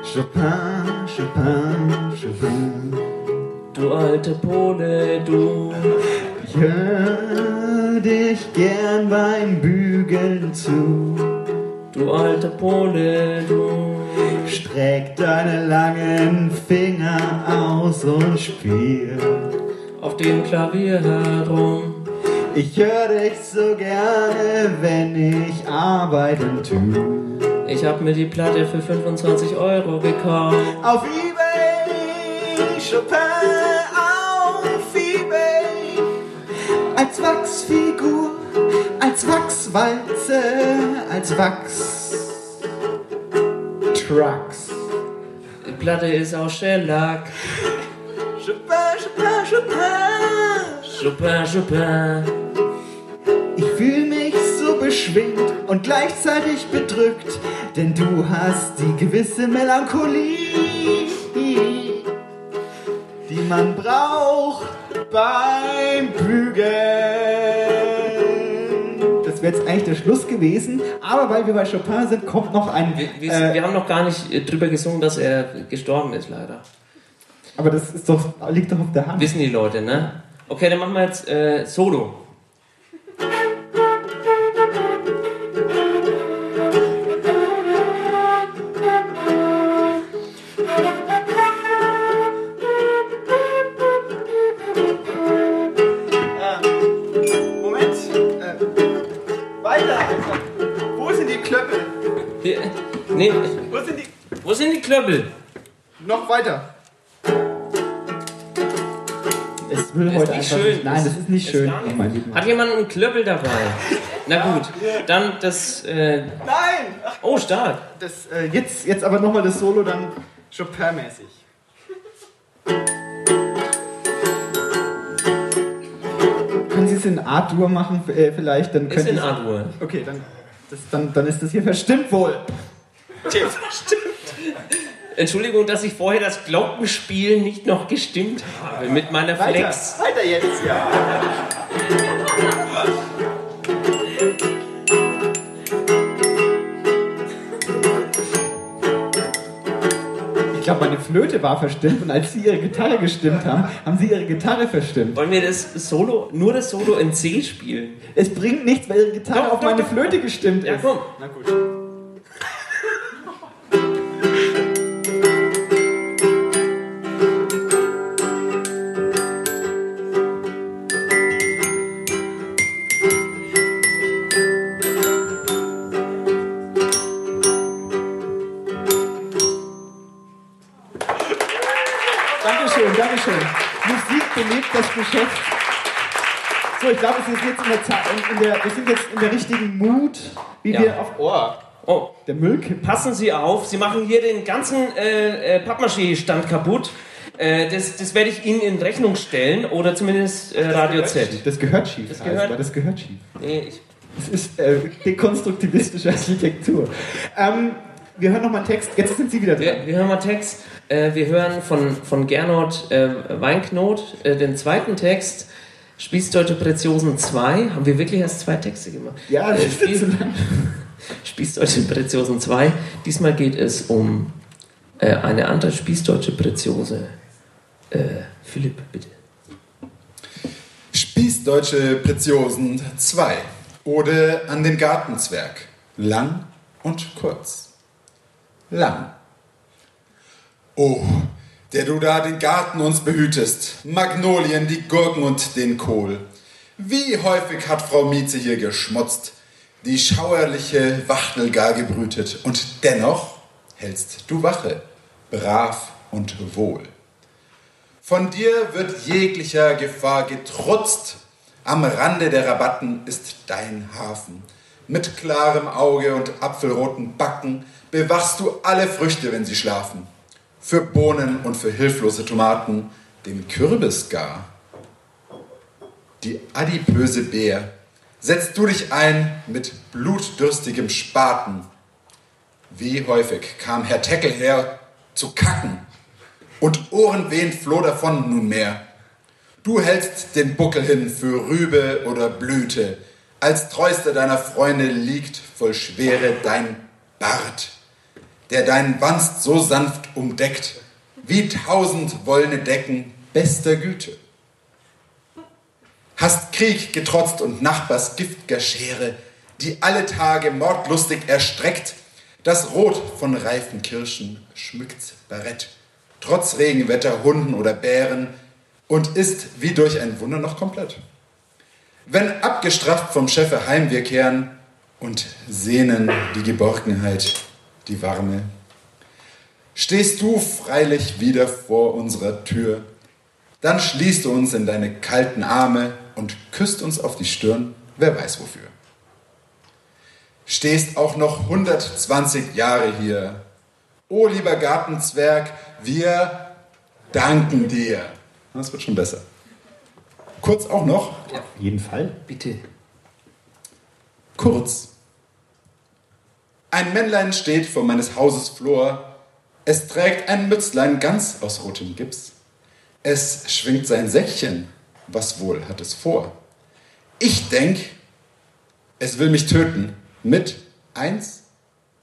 Chopin, Chopin, Chopin. Du alte Pole, du. Ich hör dich gern beim Bügeln zu. Du alte Pole, du. Streck deine langen Finger aus und spiel. Auf dem Klavier herum. Ich hör dich so gerne, wenn ich arbeiten tu. Ich hab mir die Platte für 25 Euro gekauft. Auf Ebay, Chopin auf Ebay. Als Wachsfigur, als Wachswalze, als Wachs. Trucks. Die Platte ist aus Shellac. Chopin, Chopin, Chopin. Chopin, Chopin. Ich fühl mich so beschwingt und gleichzeitig bedrückt, denn du hast die gewisse Melancholie, die man braucht beim Bügeln. Jetzt eigentlich der Schluss gewesen, aber weil wir bei Chopin sind, kommt noch ein. Wir, wir, äh, wir haben noch gar nicht äh, drüber gesungen, dass er gestorben ist, leider. aber das ist doch, liegt doch auf der Hand. Wissen die Leute, ne? Okay, dann machen wir jetzt äh, Solo. Nee. Wo sind die? Wo sind die Klöppel? Noch weiter. Es will heute nicht schön. Nicht. Nein, das ist nicht schön. Ist nicht. Oh Hat jemand einen Klöppel dabei? Na gut, dann das. Äh Nein! Oh, stark. Das, äh, jetzt, jetzt aber nochmal das Solo, dann Chopin-mäßig. Können Sie es in A-Dur machen, äh, vielleicht? Dann ist in A-Dur. Okay, dann, das, dann, dann ist das hier verstimmt wohl. Entschuldigung, dass ich vorher das Glockenspiel nicht noch gestimmt habe mit meiner Weiter, Flex. weiter jetzt, ja. Ich glaube, meine Flöte war verstimmt und als Sie Ihre Gitarre gestimmt haben, haben Sie Ihre Gitarre verstimmt. Wollen wir das Solo, nur das Solo in C spielen? Es bringt nichts, weil Ihre Gitarre Doch, auf doch, meine doch. Flöte gestimmt Ja, ist. komm. Na gut. Glaube, es ist jetzt in der, Zeit, in, der, wir sind jetzt in der richtigen Mut, wie Ja. wir auf Ohr. Oh, Der Müll kippt. passen Sie auf, Sie machen hier den ganzen äh, äh, Pappmaché-Stand kaputt. Äh, das, das werde ich Ihnen in Rechnung stellen oder zumindest äh, Radio Z. Das gehört schief. Das gehört- gehört, das gehört schief. Nee, ich, Das ist äh, dekonstruktivistische Architektur. Ähm, wir hören nochmal einen Text. Jetzt sind Sie wieder dran. wir, wir hören mal Text. Äh, wir hören von, von Gernot äh, Weinknot äh, den zweiten Text. Spießdeutsche Preziosen 2. Haben wir wirklich erst zwei Texte gemacht? Ja, das Äh, ist zu lang. Spießdeutsche Preziosen 2. Diesmal geht es um äh, eine andere Spießdeutsche Preziose. Äh, Philipp, bitte. Spießdeutsche Preziosen 2. Ode an den Gartenzwerg. Lang und kurz. Lang. Oh, der du da den Garten uns behütest, Magnolien, die Gurken und den Kohl. Wie häufig hat Frau Mieze hier geschmutzt, die schauerliche Wachtel gar gebrütet, und dennoch hältst du Wache, brav und wohl. Von dir wird jeglicher Gefahr getrutzt. Am Rande der Rabatten ist dein Hafen. Mit klarem Auge und apfelroten Backen bewachst du alle Früchte, wenn sie schlafen. Für Bohnen und für hilflose Tomaten den Kürbis gar. Die adipöse Bär setzt du dich ein mit blutdürstigem Spaten. Wie häufig kam Herr Teckel her zu kacken und ohrenwehend floh davon nunmehr. Du hältst den Buckel hin für Rübe oder Blüte, als treuster deiner Freunde liegt voll Schwere dein Bart, der deinen Wanst so sanft umdeckt, wie tausend wollene Decken bester Güte. Hast Krieg getrotzt und Nachbars giftger Schere, die alle Tage mordlustig erstreckt, das Rot von reifen Kirschen schmückt's Barett, trotz Regenwetter, Hunden oder Bären, und ist wie durch ein Wunder noch komplett. Wenn abgestrafft vom Chefe heim wir kehren und sehnen die Geborgenheit, die Warme, stehst du freilich wieder vor unserer Tür, dann schließt du uns in deine kalten Arme und küsst uns auf die Stirn, wer weiß wofür. Stehst auch noch 120 Jahre hier. O lieber Gartenzwerg, wir danken dir. Das wird schon besser. Kurz auch noch. Auf jeden Fall. Bitte. Kurz. Ein Männlein steht vor meines Hauses Flor. Es trägt ein Mützlein ganz aus rotem Gips. Es schwingt sein Säckchen. Was wohl hat es vor? Ich denk, es will mich töten. Mit eins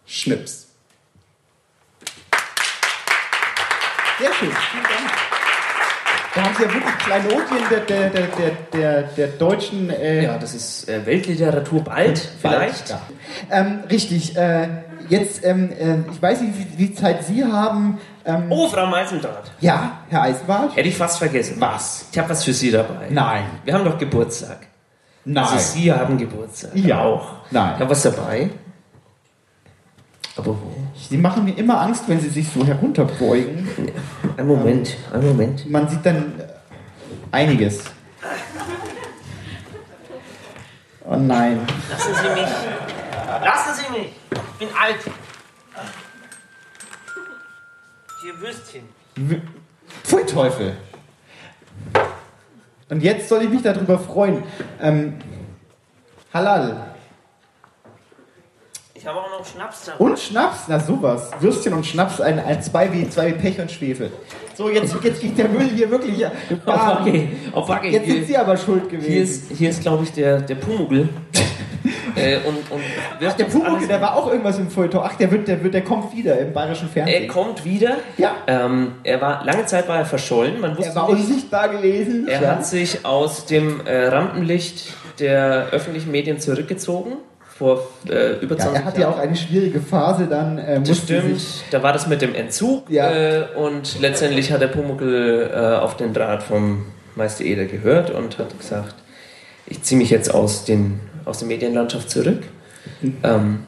Schnips. Sehr schön. Da haben Sie ja wirklich Kleinodien der, der, der, der, der, deutschen. Äh, Ja, das ist äh, Weltliteratur bald, vielleicht. Ja. Ähm, richtig. Äh, jetzt, ähm, äh, ich weiß nicht, wie, wie Zeit Sie haben. Ähm, Oh, Frau Meisendraht. Ja, Herr Eisenbart. Hätte ich fast vergessen. Was? Ich habe was für Sie dabei. Nein. Wir haben doch Geburtstag. Nein. Also Sie haben Geburtstag. Ja. Auch. Nein. Ich habe was dabei. Aber wo? Sie machen mir immer Angst, wenn Sie sich so herunterbeugen. Ein Moment, ein Moment. Man sieht dann äh, einiges. Oh nein. Lassen Sie mich. Lassen Sie mich. Ich bin alt. Hier Würstchen. Pfui Teufel. Und jetzt soll ich mich darüber freuen. Ähm, Halal. Habe auch noch Schnaps dabei. Und Schnaps, na sowas. Würstchen und Schnaps, ein, ein zwei, wie, zwei wie Pech und Schwefel. So, jetzt, jetzt geht der Müll hier wirklich. Oh, okay. Oh, okay. Jetzt sind Sie aber schuld gewesen. Hier ist, hier ist glaube ich, der, der Pumuckl. äh, und, und Ach, der Pumuckl, der war auch irgendwas im Feuilleton. Ach, der, wird, der, wird, der kommt wieder im bayerischen Fernsehen. Er kommt wieder. Ja. Ähm, er war lange Zeit war er verschollen. Man wusste Er war nicht, unsichtbar gewesen. Er ja. hat sich aus dem äh, Rampenlicht der öffentlichen Medien zurückgezogen. Vor äh, über 20 ja, er hatte ja auch eine schwierige Phase dann. Äh, Das musste stimmt, sich- da war das mit dem Entzug Ja. äh, und letztendlich hat der Pumuckl äh, auf den Draht vom Meister Eder gehört und hat gesagt, ich ziehe mich jetzt aus, den, aus der Medienlandschaft zurück. Mhm. Ähm,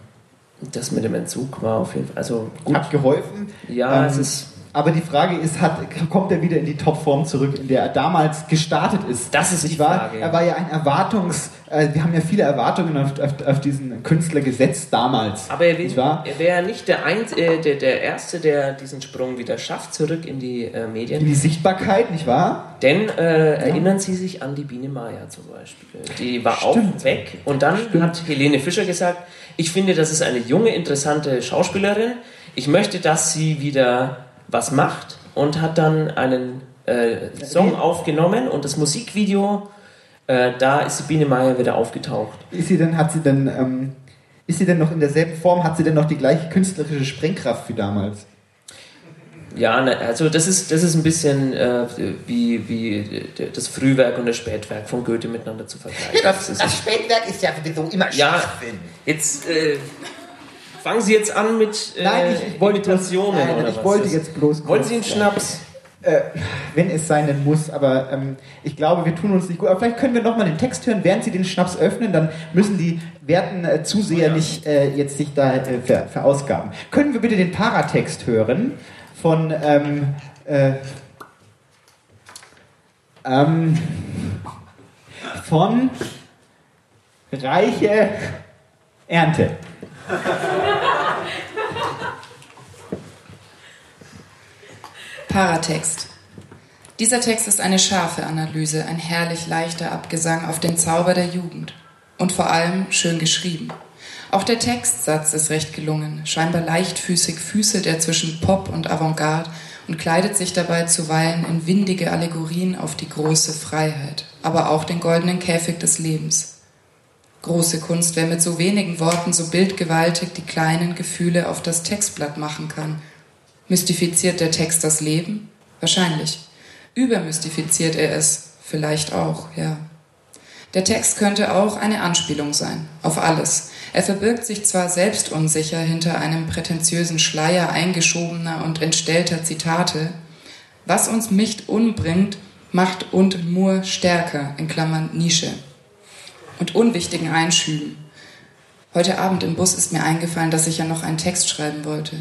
das mit dem Entzug war auf jeden Fall, also gut. Hat geholfen. Ja, Ähm, es ist Aber die Frage ist, hat, kommt er wieder in die Topform zurück, in der er damals gestartet ist? Das ist die wahr? Frage. Er war ja ein Erwartungs... Äh, wir haben ja viele Erwartungen auf, auf, auf diesen Künstler gesetzt damals. Aber er, wäre nicht der, Einz äh, der, der Erste, der diesen Sprung wieder schafft, zurück in die äh, Medien. In die Sichtbarkeit, nicht wahr? Denn äh, erinnern Sie sich an die Biene Maya zum Beispiel. Die war auch weg und dann hat Helene Fischer gesagt, ich finde, das ist eine junge, interessante Schauspielerin. Ich möchte, dass sie wieder was macht und hat dann einen äh, Song aufgenommen und das Musikvideo, äh, da ist die Biene Maya wieder aufgetaucht. Ist sie denn, hat sie denn, ähm, ist sie denn noch in derselben Form, hat sie denn noch die gleiche künstlerische Sprengkraft wie damals? Ja, ne, also das ist, das ist ein bisschen äh, wie, wie das Frühwerk und das Spätwerk von Goethe miteinander zu vergleichen. das, ist das Spätwerk ist ja sowieso immer Ja, Schwachsinn. jetzt äh, fangen Sie jetzt an mit äh, Nein, ich- wollte- Imitationen nein, oder ich was? wollte Das- jetzt bloß Wollen Sie einen. Schnaps? Äh, wenn es sein denn muss, aber ähm, ich glaube, wir tun uns nicht gut. Aber vielleicht können wir nochmal den Text hören, während Sie den Schnaps öffnen, dann müssen die werten äh, Zuseher nicht äh, jetzt sich da äh, ver verausgaben. Können wir bitte den Paratext hören von ähm, äh, ähm, von Reiche Ernte. Paratext. Dieser Text ist eine scharfe Analyse, ein herrlich leichter Abgesang auf den Zauber der Jugend. Und vor allem schön geschrieben. Auch der Textsatz ist recht gelungen. Scheinbar leichtfüßig füßelt er zwischen Pop und Avantgarde und kleidet sich dabei zuweilen in windige Allegorien auf die große Freiheit, aber auch den goldenen Käfig des Lebens. Große Kunst, wer mit so wenigen Worten so bildgewaltig die kleinen Gefühle auf das Textblatt machen kann. Mystifiziert der Text das Leben? Wahrscheinlich. Übermystifiziert er es? Vielleicht auch, ja. Der Text könnte auch eine Anspielung sein, auf alles. Er verbirgt sich zwar selbst unsicher hinter einem prätentiösen Schleier eingeschobener und entstellter Zitate, was uns nicht umbringt, macht und nur stärker, in Klammern Nische. Und unwichtigen Einschüben. Heute Abend im Bus ist mir eingefallen, dass ich ja noch einen Text schreiben wollte.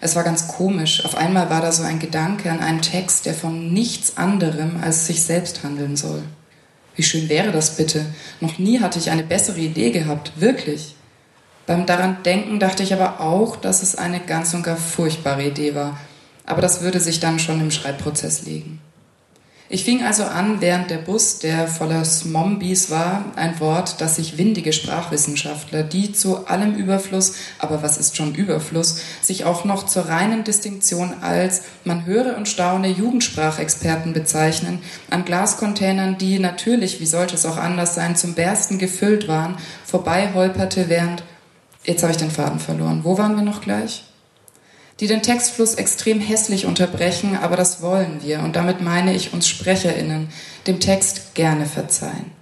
Es war ganz komisch. Auf einmal war da so ein Gedanke an einen Text, der von nichts anderem als sich selbst handeln soll. Wie schön wäre das bitte? Noch nie hatte ich eine bessere Idee gehabt, wirklich. Beim daran denken dachte ich aber auch, dass es eine ganz und gar furchtbare Idee war. Aber das würde sich dann schon im Schreibprozess legen. Ich fing also an, während der Bus, der voller Smombies war, ein Wort, das sich windige Sprachwissenschaftler, die zu allem Überfluss, aber was ist schon Überfluss, sich auch noch zur reinen Distinktion als, man höre und staune, Jugendsprachexperten bezeichnen, an Glascontainern, die natürlich, wie sollte es auch anders sein, zum Bersten gefüllt waren, vorbei holperte, während, jetzt habe ich den Faden verloren, wo waren wir noch gleich? Die den Textfluss extrem hässlich unterbrechen, aber das wollen wir und damit meine ich uns Sprecherinnen, dem Text gerne verzeihen.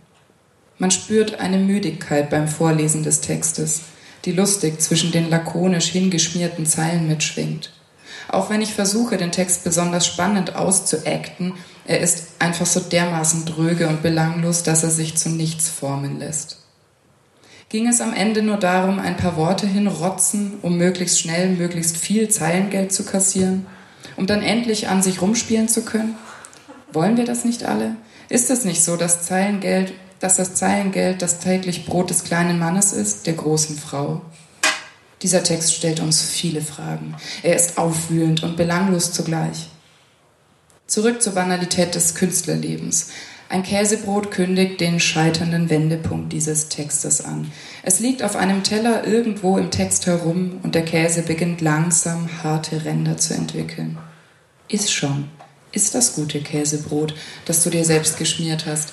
Man spürt eine Müdigkeit beim Vorlesen des Textes, die lustig zwischen den lakonisch hingeschmierten Zeilen mitschwingt. Auch wenn ich versuche, den Text besonders spannend auszuacten, er ist einfach so dermaßen dröge und belanglos, dass er sich zu nichts formen lässt. Ging es am Ende nur darum, ein paar Worte hinrotzen, um möglichst schnell, möglichst viel Zeilengeld zu kassieren, um dann endlich an sich rumspielen zu können? Wollen wir das nicht alle? Ist es nicht so, dass Zeilengeld, dass das Zeilengeld das täglich Brot des kleinen Mannes ist, der großen Frau? Dieser Text stellt uns viele Fragen. Er ist aufwühlend und belanglos zugleich. Zurück zur Banalität des Künstlerlebens. Ein Käsebrot kündigt den scheiternden Wendepunkt dieses Textes an. Es liegt auf einem Teller irgendwo im Text herum und der Käse beginnt langsam harte Ränder zu entwickeln. Iss schon. Iss das gute Käsebrot, das du dir selbst geschmiert hast.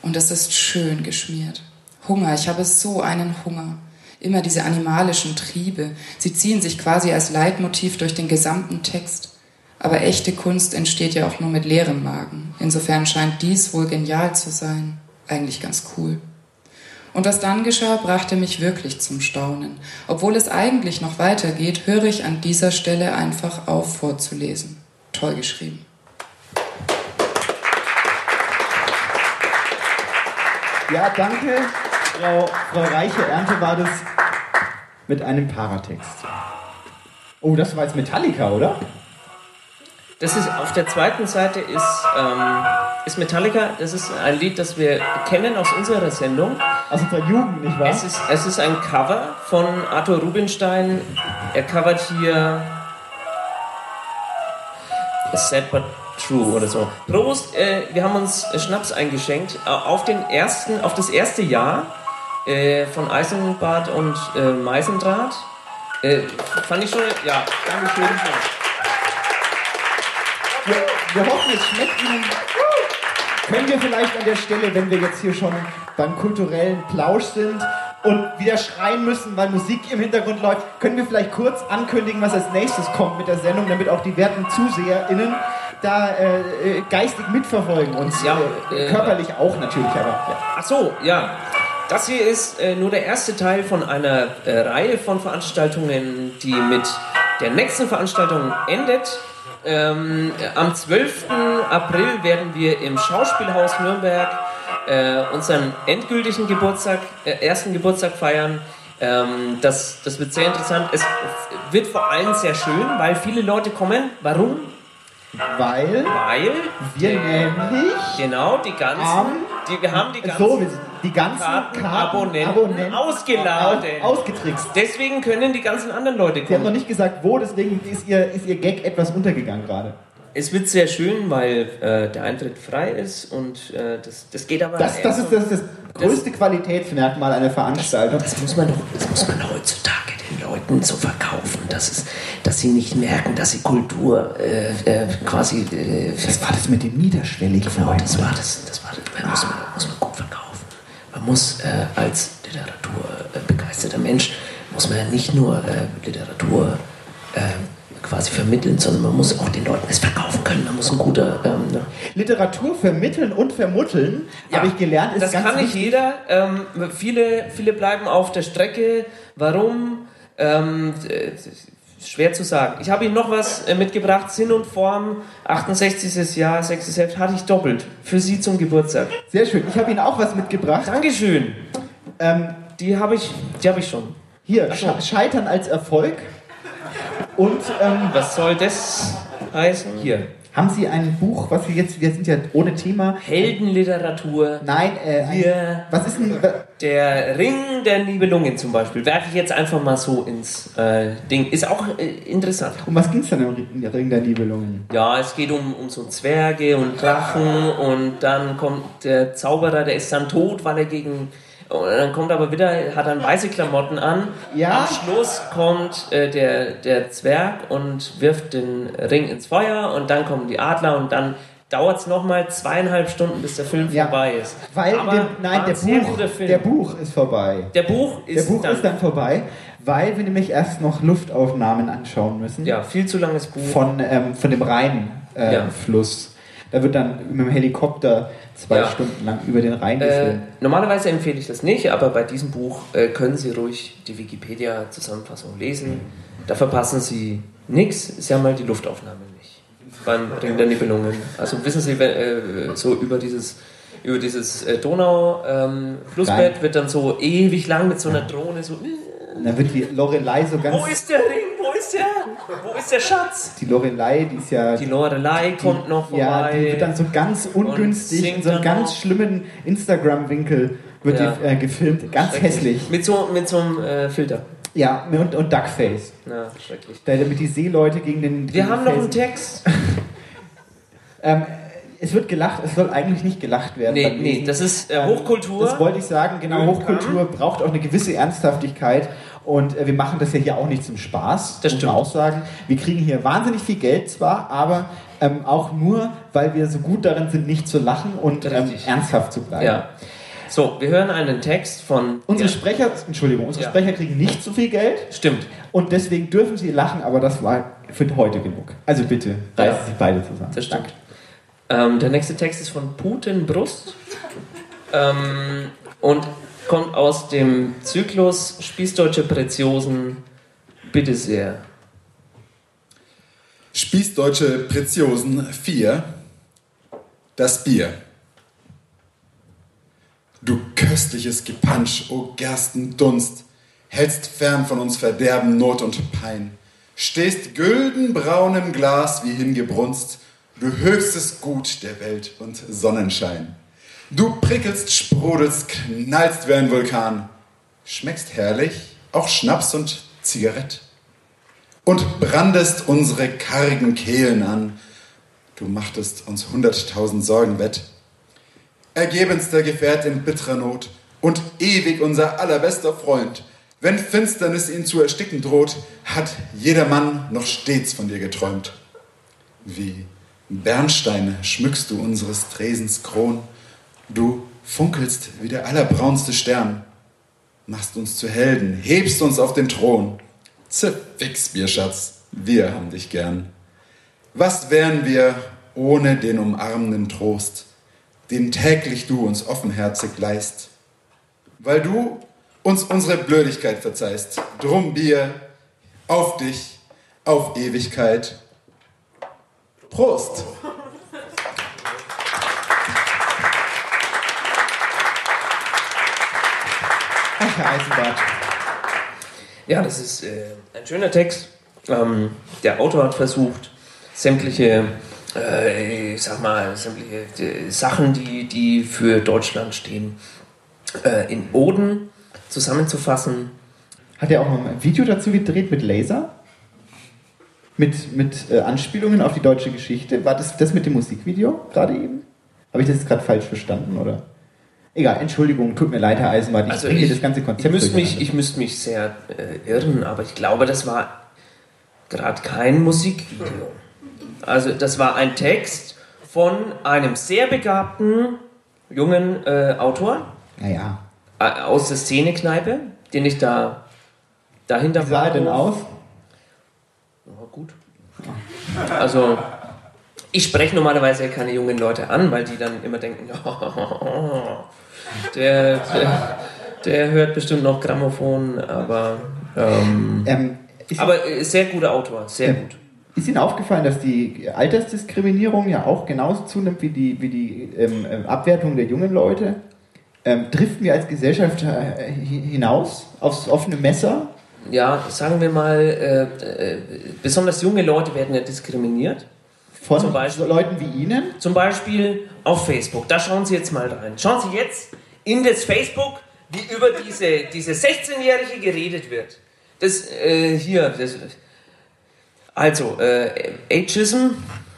Und es ist schön geschmiert. Hunger, ich habe so einen Hunger. Immer diese animalischen Triebe. Sie ziehen sich quasi als Leitmotiv durch den gesamten Text. Aber echte Kunst entsteht ja auch nur mit leerem Magen. Insofern scheint dies wohl genial zu sein. Eigentlich ganz cool. Und was dann geschah, brachte mich wirklich zum Staunen. Obwohl es eigentlich noch weitergeht, höre ich an dieser Stelle einfach auf vorzulesen. Toll geschrieben. Ja, danke, Frau, Frau Reiche Ernte war das mit einem Paratext. Oh, das war jetzt Metallica, oder? Das ist auf der zweiten Seite ist, ähm, ist Metallica. Das ist ein Lied, das wir kennen aus unserer Sendung. Aus unserer Jugend, nicht wahr? Es ist, es ist ein Cover von Arthur Rubinstein. Er covert hier Sad but True oder so. Prost, äh, wir haben uns äh, Schnaps eingeschenkt auf den ersten, auf das erste Jahr äh, von Eisenbart und äh, Meisendraht. Äh, fand ich schon, ja, danke schön. Wir, wir hoffen, es schmeckt Ihnen. Können wir vielleicht an der Stelle, wenn wir jetzt hier schon beim kulturellen Plausch sind und wieder schreien müssen, weil Musik im Hintergrund läuft, können wir vielleicht kurz ankündigen, was als nächstes kommt mit der Sendung, damit auch die werten ZuseherInnen da äh, äh, geistig mitverfolgen und Ja, äh, äh, körperlich auch natürlich, aber ja. Ach so, ja. Das hier ist äh, nur der erste Teil von einer äh, Reihe von Veranstaltungen, die mit der nächsten Veranstaltung endet. Ähm, am 12. April werden wir im Schauspielhaus Nürnberg äh, unseren endgültigen Geburtstag, äh, ersten Geburtstag feiern. Ähm, das, das wird sehr interessant. Es wird vor allem sehr schön, weil viele Leute kommen. Warum? Weil, weil wir nämlich genau die ganzen, am- die, wir haben die ganzen so, wir sind die ganzen Karten, Karten, Abonnenten, Abonnenten ausgeladen. Aus, ausgetrickst. Deswegen können die ganzen anderen Leute Sie haben noch kommen. nicht gesagt, wo, deswegen ist ihr, ist ihr Gag etwas untergegangen gerade. Es wird sehr schön, weil äh, der Eintritt frei ist und äh, das, das geht aber. Das, das, ist, das ist das größte Qualitätsmerkmal einer Veranstaltung. Das muss man das muss man heutzutage den Leuten so verkaufen, dass, es, dass sie nicht merken, dass sie Kultur äh, äh, quasi. Äh, Was war das mit dem Niederschwelligen? Genau, das war das. Das, war das muss, man, muss man. Man muss äh, als literaturbegeisterter Mensch muss man ja nicht nur äh, Literatur äh, quasi vermitteln, sondern man muss auch den Leuten es verkaufen können. Man muss ein guter. Ähm, ne? Literatur vermitteln und vermutteln, Ja, habe ich gelernt, ist das ganz kann nicht wichtig. jeder. Ähm, viele, viele bleiben auf der Strecke. Warum? Ähm, äh, schwer zu sagen. Ich habe Ihnen noch was äh, mitgebracht. Sinn und Form, 68. Jahr, 6. Heft, hatte ich doppelt. Für Sie zum Geburtstag. Sehr schön. Ich habe Ihnen auch was mitgebracht. Dankeschön. Ähm, Die habe ich, die habe ich schon. hier, Sche- Scheitern als Erfolg. Und ähm, Was soll das heißen? Hier. Haben Sie ein Buch, was wir jetzt, wir sind ja ohne Thema. Heldenliteratur. Nein, äh, ein, was ist denn, Der Ring der Nibelungen zum Beispiel. Werfe ich jetzt einfach mal so ins äh, Ding. Ist auch äh, interessant. um was ging es denn im Ring der Nibelungen? Ja, es geht um, um so Zwerge und Drachen und dann kommt der Zauberer, der ist dann tot, weil er gegen. Und dann kommt aber wieder, hat dann weiße Klamotten an. Ja. Am Schluss kommt äh, der, der Zwerg und wirft den Ring ins Feuer und dann kommen die Adler und dann dauert es nochmal zweieinhalb Stunden, bis der Film Ja. vorbei ist. Weil, Aber dem, nein, der Buch, der Buch ist vorbei. Der Buch Der ist, Buch dann, ist dann vorbei, weil wir nämlich erst noch Luftaufnahmen anschauen müssen. ja, viel zu langes Buch. Von, ähm, von dem Rheinfluss. Äh, Ja. Fluss. Da wird dann mit dem Helikopter zwei Ja. Stunden lang über den Rhein Äh, normalerweise empfehle ich das nicht, aber bei diesem Buch äh, können Sie ruhig die Wikipedia-Zusammenfassung lesen. Da verpassen Sie nichts. Sie haben mal die Luftaufnahme nicht. Beim Ring der Nibelungen. Also wissen Sie, wenn, äh, so über dieses, über dieses äh, Donau-Flussbett Rein. wird dann so ewig lang mit so einer Drohne so. Und dann wird die Lorelei so ganz. Wo ist der Ring? Wo ist der? Wo ist der Schatz? Die Lorelei, die ist ja. Die Lorelei kommt noch vorbei. Ja, die wird dann so ganz ungünstig, in so einem ganz noch. schlimmen Instagram-Winkel wird Ja. die äh, gefilmt. Ganz hässlich. Mit so, mit so einem äh, Filter. Ja, und, und Duckface. Na, schrecklich. Da- Damit die Seeleute gegen den. Wir gegen haben den noch einen Felsen- Text. Ähm, Es wird gelacht, es soll eigentlich nicht gelacht werden. Nee, nee, das ist äh, Hochkultur. Das wollte ich sagen, genau. Hochkultur braucht auch eine gewisse Ernsthaftigkeit und äh, wir machen das ja hier auch nicht zum Spaß, Das muss stimmt. man auch sagen. Wir kriegen hier wahnsinnig viel Geld zwar, aber ähm, auch nur, weil wir so gut darin sind, nicht zu lachen und ähm, ernsthaft zu bleiben. Ja. So, wir hören einen Text von. Unsere ja, Sprecher, Entschuldigung, unsere Ja. Sprecher kriegen nicht so viel Geld Stimmt. und deswegen dürfen sie lachen, aber das war für heute genug. Also bitte, reißen sich beide zusammen. Das stimmt. Ähm, der nächste Text ist von Putenbrust ähm, und kommt aus dem Zyklus Spießdeutsche Preziosen. Bitte sehr. Spießdeutsche Preziosen 4. Das Bier. Du köstliches Gepansch, o Gerstendunst, hältst fern von uns Verderben, Not und Pein, stehst güldenbraunem Glas wie hingebrunst, du höchstes Gut der Welt und Sonnenschein. Du prickelst, sprudelst, knallst wie ein Vulkan, schmeckst herrlich, auch Schnaps und Zigarett und brandest unsere kargen Kehlen an. Du machtest uns hunderttausend Sorgen wett. Ergebenster Gefährt in bitterer Not und ewig unser allerbester Freund. Wenn Finsternis ihn zu ersticken droht, hat jeder Mann noch stets von dir geträumt. Wie Bernsteine schmückst du unseres Tresens Kron. Du funkelst wie der allerbraunste Stern. Machst uns zu Helden, hebst uns auf den Thron. Zerfix, Bierschatz, wir haben dich gern. Was wären wir ohne den umarmenden Trost, den täglich du uns offenherzig leist? Weil du uns unsere Blödigkeit verzeihst, drum Bier, auf dich, auf Ewigkeit. Prost! Herr Eisenbart. Ja, das ist äh, ein schöner Text. Ähm, der Autor hat versucht, sämtliche, äh, ich sag mal, sämtliche äh, Sachen, die, die für Deutschland stehen, äh, in Oden zusammenzufassen. Hat er auch noch ein Video dazu gedreht mit Laser? Mit, mit äh, Anspielungen auf die deutsche Geschichte? War das das mit dem Musikvideo gerade eben? Habe ich das gerade falsch verstanden, oder? Egal, Entschuldigung, tut mir leid, Herr Eisenbart. Ich Also ich, das ganze Konzept ich müsste mich, ich müsste mich sehr äh, irren, aber ich glaube, das war gerade kein Musikvideo. Also das war ein Text von einem sehr begabten jungen äh, Autor Naja. äh, aus der Szenekneipe, den ich da dahinter Wie sah er denn aus? Ja, gut. Also ich spreche normalerweise keine jungen Leute an, weil die dann immer denken, der, der, der hört bestimmt noch Grammophon, aber ähm, Ähm, aber äh, sehr guter Autor, sehr gut. ist Ihnen aufgefallen, dass die Altersdiskriminierung ja auch genauso zunimmt wie die, wie die ähm, ähm, Abwertung der jungen Leute? Ähm, driften wir als Gesellschaft äh, hi- hinaus aufs offene Messer? Ja, sagen wir mal, äh, äh, besonders junge Leute werden ja diskriminiert. Von Zum Beispiel- Leuten wie Ihnen? Zum Beispiel auf Facebook. Da schauen Sie jetzt mal rein. Schauen Sie jetzt in das Facebook, wie über diese, diese 16-Jährige geredet wird. Das äh, hier, das, also äh, Ageism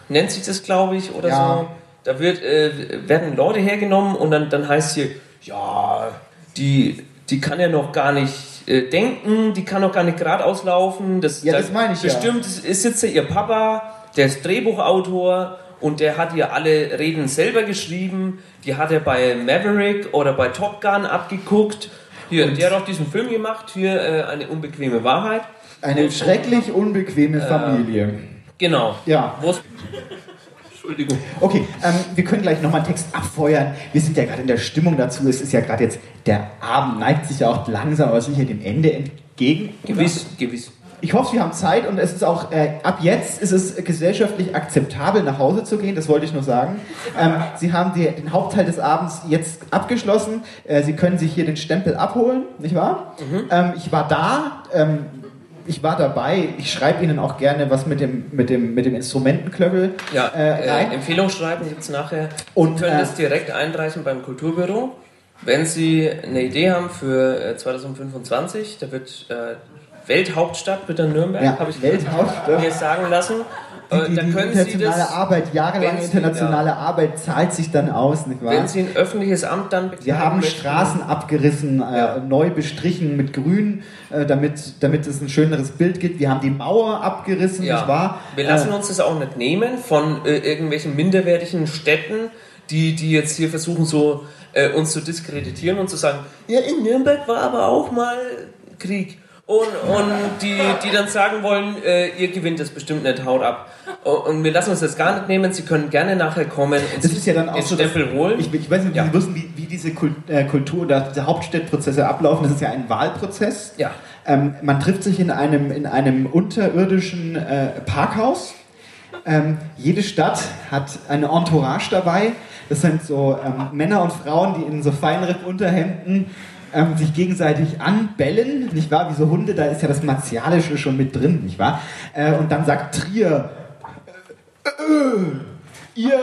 nennt sich das, glaube ich, oder Ja. so. Da wird, äh, werden Leute hergenommen und dann, dann heißt hier, ja, die, die kann ja noch gar nicht äh, denken, die kann noch gar nicht geradeaus laufen. Das, Ja, das meine ich ja. Bestimmt ist, ist jetzt ihr Papa, der ist Drehbuchautor und der hat ihr alle Reden selber geschrieben. Die hat er bei Maverick oder bei Top Gun abgeguckt. Hier, der hat auch diesen Film gemacht, hier äh, eine unbequeme Wahrheit. Eine schrecklich unbequeme Familie. Genau. Ja. Wo's- Entschuldigung. Okay, ähm, wir können gleich nochmal einen Text abfeuern. Wir sind ja gerade in der Stimmung dazu. Es ist ja gerade jetzt, der Abend neigt sich ja auch langsam aber sicher dem Ende entgegen. Gewiss, gewiss. Ich hoffe, wir haben Zeit und es ist auch, äh, ab jetzt ist es gesellschaftlich akzeptabel, nach Hause zu gehen, das wollte ich nur sagen. Ähm, Sie haben die, den Hauptteil des Abends jetzt abgeschlossen. Äh, Sie können sich hier den Stempel abholen, nicht wahr? Ähm, ich war da, ähm, ich war dabei. Ich schreibe Ihnen auch gerne was mit dem, mit dem, mit dem Instrumentenklöppel Ja, äh, rein. äh, Empfehlung schreiben jetzt nachher. Und, Sie können äh, das direkt einreichen beim Kulturbüro. Wenn Sie eine Idee haben für äh, 2025, da wird äh, Welthauptstadt wird dann Nürnberg, Ja, habe ich Welthauptstadt. mir sagen lassen. die, Äh, die, die internationale das- Arbeit, jahrelange internationale Arbeit zahlt sich dann aus, nicht wahr? Wenn Sie ein öffentliches Amt dann Wir haben möchten- Straßen abgerissen, äh, neu bestrichen mit Grün, äh, damit, damit es ein schöneres Bild gibt. Wir haben die Mauer abgerissen, nicht wahr? Wir lassen Äh, uns das auch nicht nehmen von äh, irgendwelchen minderwertigen Städten, die, die jetzt hier versuchen, so äh, uns zu diskreditieren und zu sagen, ja, in Nürnberg war aber auch mal Krieg. Und, und die, die dann sagen wollen, äh, ihr gewinnt das bestimmt nicht, haut ab. Und wir lassen uns das gar nicht nehmen. Sie können gerne nachher kommen und Das ist ja dann auch so, Stempel holen. ich, ich weiß nicht, Sie wissen, wie, wie diese äh, Kultur oder diese Hauptstädtprozesse ablaufen. Das ist ja ein Wahlprozess. Ja. Ähm, man trifft sich in einem, in einem unterirdischen äh, Parkhaus. Ähm, jede Stadt hat eine Entourage dabei. Das sind so ähm, Männer und Frauen, die in so Feinripp-Unterhemden ähm, sich gegenseitig anbellen, nicht wahr? Wie so Hunde, da ist ja das Martialische schon mit drin, nicht wahr? Äh, und dann sagt Trier, äh, äh, ihr,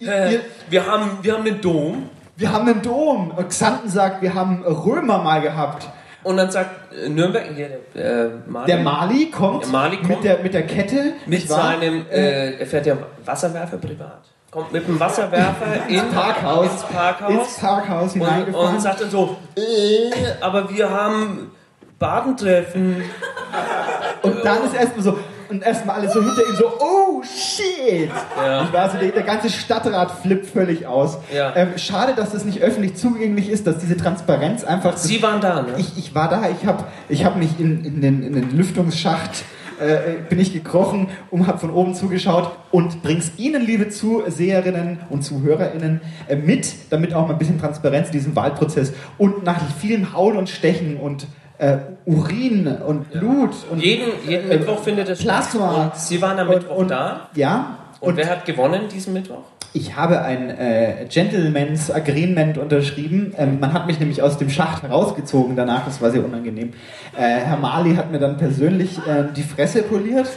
Äh, wir, haben, wir haben den Dom. wir haben einen Dom. Xanten sagt, wir haben Römer mal gehabt. Und dann sagt äh, Nürnberg, hier, der, äh, Mali, Der Mali kommt, Der Mali kommt. mit, der, mit der Kette. mit seinem, äh, er fährt ja Wasserwerfer privat. Kommt mit dem Wasserwerfer in, Parkhaus. ins Parkhaus. ins Parkhaus und, und sagt dann so, äh, aber wir haben Badentreffen. Und dann ist erstmal so, und erstmal alle so hinter ihm so, oh shit! Ja. Ich weiß, der, der ganze Stadtrat flippt völlig aus. Ja. Ähm, schade, dass das nicht öffentlich zugänglich ist, dass diese Transparenz einfach. Sie waren da, ne? Ich, ich war da, ich habe ich hab mich in, in, den, in den Lüftungsschacht äh, bin ich gekrochen und habe von oben zugeschaut und bring's Ihnen, liebe Zuseherinnen und ZuhörerInnen, äh, mit, damit auch mal ein bisschen Transparenz in diesem Wahlprozess und nach vielem Hauen und Stechen und äh, Urin und Blut und Jeden, jeden äh, Mittwoch findet es Plasma. statt. Und Sie waren am Mittwoch und, da. Ja. Und, wer hat gewonnen diesen Mittwoch? Ich habe ein äh, Gentleman's Agreement unterschrieben. Ähm, man hat mich nämlich aus dem Schacht herausgezogen danach, das war sehr unangenehm. Äh, Herr Mali hat mir dann persönlich äh, die Fresse poliert.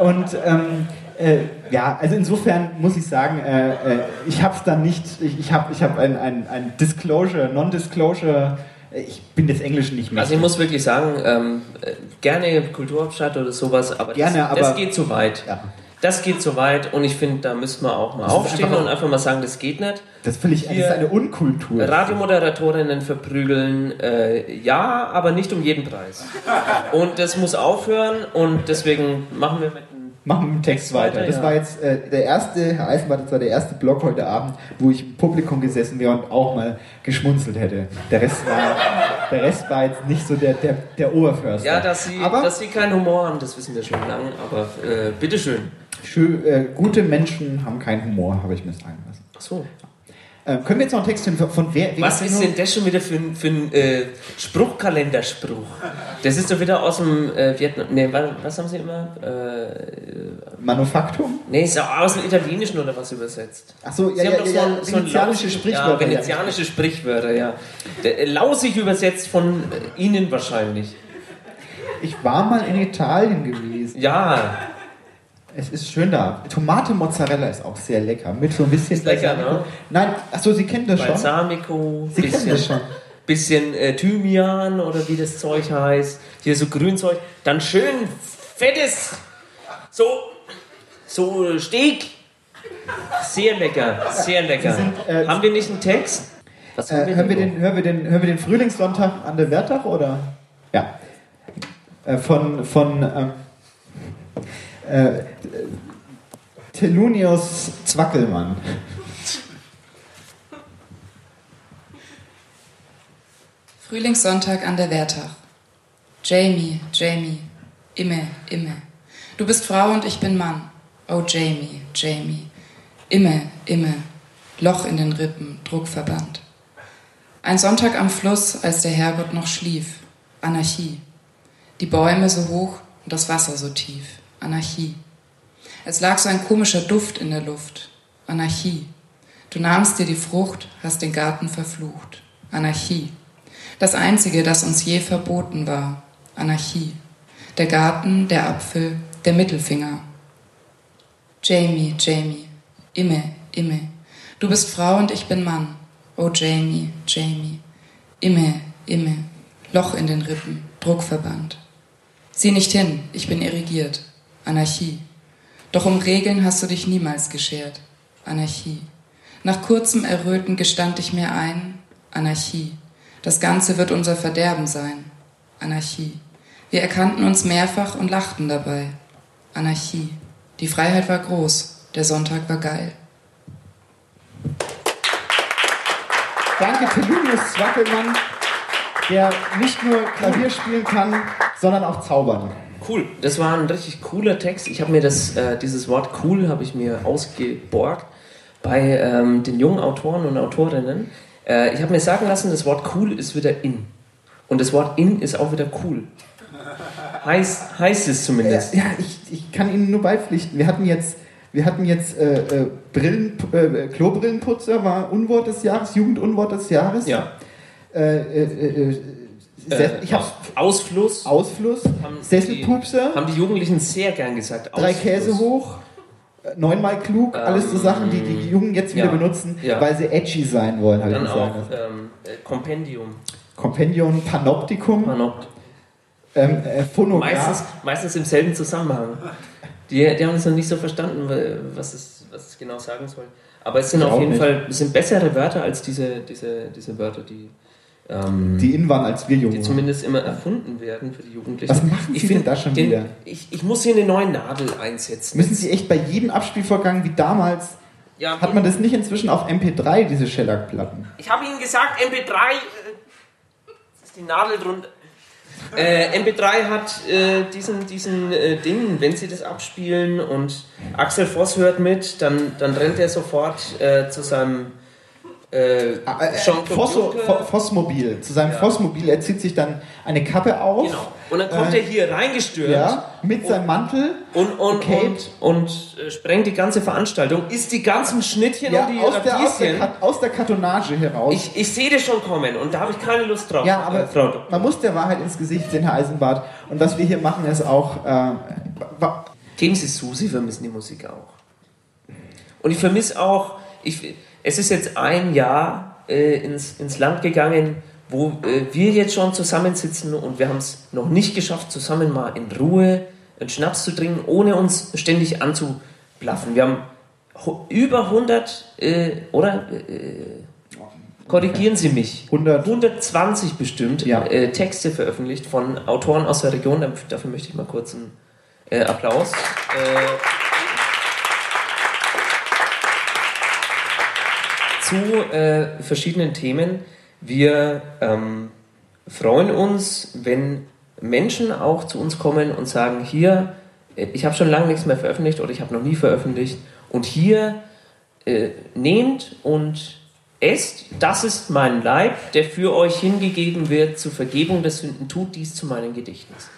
Und ähm, äh, ja, also insofern muss ich sagen, äh, äh, ich habe es dann nicht, ich, ich habe ich hab ein, ein, ein Disclosure, Non-Disclosure, ich bin des Englischen nicht mehr. Also ich muss wirklich sagen, ähm, äh, gerne Kulturhauptstadt oder sowas, aber, Gerne, das, aber- das geht zu weit. Ja. Das geht zu weit und ich finde, da müsste man auch mal Das aufstehen einfach- und einfach mal sagen, das geht nicht. Das finde ich, das ist eine Unkultur. Radiomoderatorinnen verprügeln, äh, ja, aber nicht um jeden Preis. Und das muss aufhören und deswegen machen wir mit dem Machen wir mit dem Text weiter. Das ja. war jetzt äh, der erste, Herr Eisenbart, das war der erste Blog heute Abend, wo ich im Publikum gesessen wäre und auch mal geschmunzelt hätte. Der Rest war, der Rest war jetzt nicht so der, der, der Oberförster. Ja, dass sie, Aber dass sie keinen Humor haben, das wissen wir schon lange, aber äh, bitteschön. Schön, äh, gute Menschen haben keinen Humor, habe ich mir sagen lassen. Ach so. Ähm, können wir jetzt noch einen Text finden von, von wer? Was ist denn das schon wieder für ein, für ein äh, Spruchkalenderspruch? Das ist doch wieder aus dem äh, Vietnam. Nee, wa- was haben sie immer? Äh, Manufaktum? nee, ist ja aus dem Italienischen oder was übersetzt. Ach so, ja, Sie ja, haben doch ja, so ja, so venezianische Sprichwörter, Ja, ja. venezianische Sprichwörter, ja. Äh, lausig übersetzt von äh, Ihnen wahrscheinlich. Ich war mal in Italien gewesen. Ja. Es ist schön da. Tomate Mozzarella ist auch sehr lecker. Mit so ein bisschen Ist lecker, Balsamico. ne? Nein, achso, Sie kennen das schon. Balsamico, Sie kennen bisschen, das schon. bisschen äh, Thymian oder wie das Zeug heißt. Hier so Grünzeug. Dann schön fettes, so, so Steak. Sehr lecker, sehr lecker. Sind, äh, haben wir nicht einen Text? Was Äh, hören, wir den, hören, wir den, hören wir den Frühlingssonntag an der Wertach oder? Ja. Äh, von von ähm, äh, Tellunius Zwackelmann. Frühlingssonntag an der Wertach. Jamie, Jamie, Imme, Imme. Du bist Frau und ich bin Mann. Oh Jamie, Jamie. Imme, Imme. Loch in den Rippen, Druckverband. Ein Sonntag am Fluss, als der Herrgott noch schlief. Anarchie. Die Bäume so hoch und das Wasser so tief. Anarchie. Es lag so ein komischer Duft in der Luft. Anarchie. Du nahmst dir die Frucht, hast den Garten verflucht. Anarchie. Das Einzige, das uns je verboten war. Anarchie. Der Garten, der Apfel, der Mittelfinger. Jamie, Jamie. Imme, Imme. Du bist Frau und ich bin Mann. Oh Jamie, Jamie. Imme, Imme. Loch in den Rippen, Druckverband. Sieh nicht hin, ich bin irrigiert. Anarchie. Doch um Regeln hast du dich niemals geschert. Anarchie. Nach kurzem Erröten gestand ich mir ein, Anarchie. Das Ganze wird unser Verderben sein. Anarchie. Wir erkannten uns mehrfach und lachten dabei. Anarchie. Die Freiheit war groß, der Sonntag war geil. Danke, Telunius Zwackelmann, der nicht nur Klavier spielen kann, sondern auch zaubern. Cool, das war ein richtig cooler Text. Ich habe mir das, äh, dieses Wort cool habe ich mir ausgeborgt bei ähm, den jungen Autoren und Autorinnen. Äh, ich habe mir sagen lassen, das Wort cool ist wieder in. Und das Wort in ist auch wieder cool. Heißt, heißt es zumindest. Ja, ich, ich kann Ihnen nur beipflichten. Wir hatten jetzt, wir hatten jetzt äh, äh, Brillen, äh, Klobrillenputzer war Unwort des Jahres, Jugendunwort des Jahres. Ja. Äh, äh, äh, ich hab's, Ausfluss. Ausfluss. Haben Sesselpupser. Haben die Jugendlichen sehr gern gesagt. Drei Ausfluss. Käse hoch. äh, Neunmal klug, alles so Sachen, die die Jungen jetzt wieder ja, benutzen, ja. weil sie edgy sein wollen, ich Dann auch ähm, äh, Kompendium. Kompendium Panoptikum. Panopt. Ähm, äh, Phonograph. Meistens, meistens im selben Zusammenhang. Die, die haben es noch nicht so verstanden, was es, was es genau sagen soll. Aber es sind auf jeden nicht. Fall es sind bessere Wörter als diese, diese, diese Wörter, die, ähm, Die in waren als wir Jungen. die zumindest immer erfunden werden für die Jugendlichen. Was machen ich Sie denn da schon den, wieder? Ich, ich muss hier eine neue Nadel einsetzen. Müssen Sie echt bei jedem Abspielvorgang wie damals, Ja, hat man das nicht inzwischen auf MP3, diese Shellac-Platten? Ich habe Ihnen gesagt, MP3, äh, das ist die Nadel drunter. Äh, MP3 hat äh, diesen, diesen äh, Ding, wenn Sie das abspielen und Axel Voss hört mit, dann, dann rennt er sofort äh, zu seinem äh, Jean Fosso, Fo- Fossmobil. Zu seinem Fossmobil, er zieht sich dann eine Kappe auf. Genau. Und dann kommt Äh, er hier reingestürmt. Ja, mit seinem Mantel. Und, und, Cape. und, und äh, sprengt die ganze Veranstaltung, isst die ganzen Schnittchen Ja, und die aus der, aus, der, aus der Kartonage heraus. Ich, ich sehe das schon kommen und da habe ich keine Lust drauf. ja, äh, aber Dr. man muss der Wahrheit ins Gesicht sehen, Herr Eisenbart. Und was wir hier machen, ist auch. Äh, Geben Sie zu, Sie vermissen die Musik auch. Und ich vermisse auch, ich, es ist jetzt ein Jahr äh, ins, ins Land gegangen, wo äh, wir jetzt schon zusammensitzen und wir haben es noch nicht geschafft, zusammen mal in Ruhe einen Schnaps zu trinken, ohne uns ständig anzublaffen. Wir haben über 100, äh, oder? Äh, korrigieren Sie mich. 100. 120 bestimmt Ja. äh, Texte veröffentlicht von Autoren aus der Region. Dafür- möchte ich mal kurz einen äh, Applaus. Zu äh, verschiedenen Themen. Wir ähm, freuen uns, wenn Menschen auch zu uns kommen und sagen, hier, äh, ich habe schon lange nichts mehr veröffentlicht oder ich habe noch nie veröffentlicht und hier äh, nehmt und esst, das ist mein Leib, der für euch hingegeben wird zur Vergebung der Sünden, tut dies zu meinem Gedächtnis.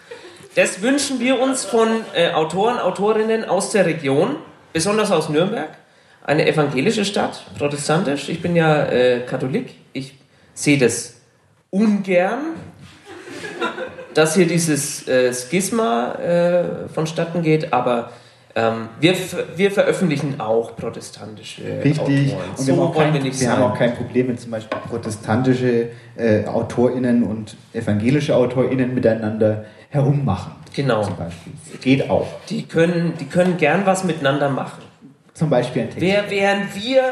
Das wünschen wir uns von äh, Autoren, Autorinnen aus der Region, besonders aus Nürnberg, eine evangelische Stadt, protestantisch. Ich bin ja äh, Katholik. Ich sehe das ungern, dass hier dieses äh, Schisma äh, vonstatten geht, aber ähm, wir, wir veröffentlichen auch protestantische Richtig. Autoren. Und wir, so haben auch, wollen kein, wir nicht wir haben sein. auch kein Problem, wenn zum Beispiel protestantische äh, AutorInnen und evangelische AutorInnen miteinander herummachen. Genau. Geht auch. Die können, die können gern was miteinander machen. Zum Beispiel ein Text. Wer wären wir,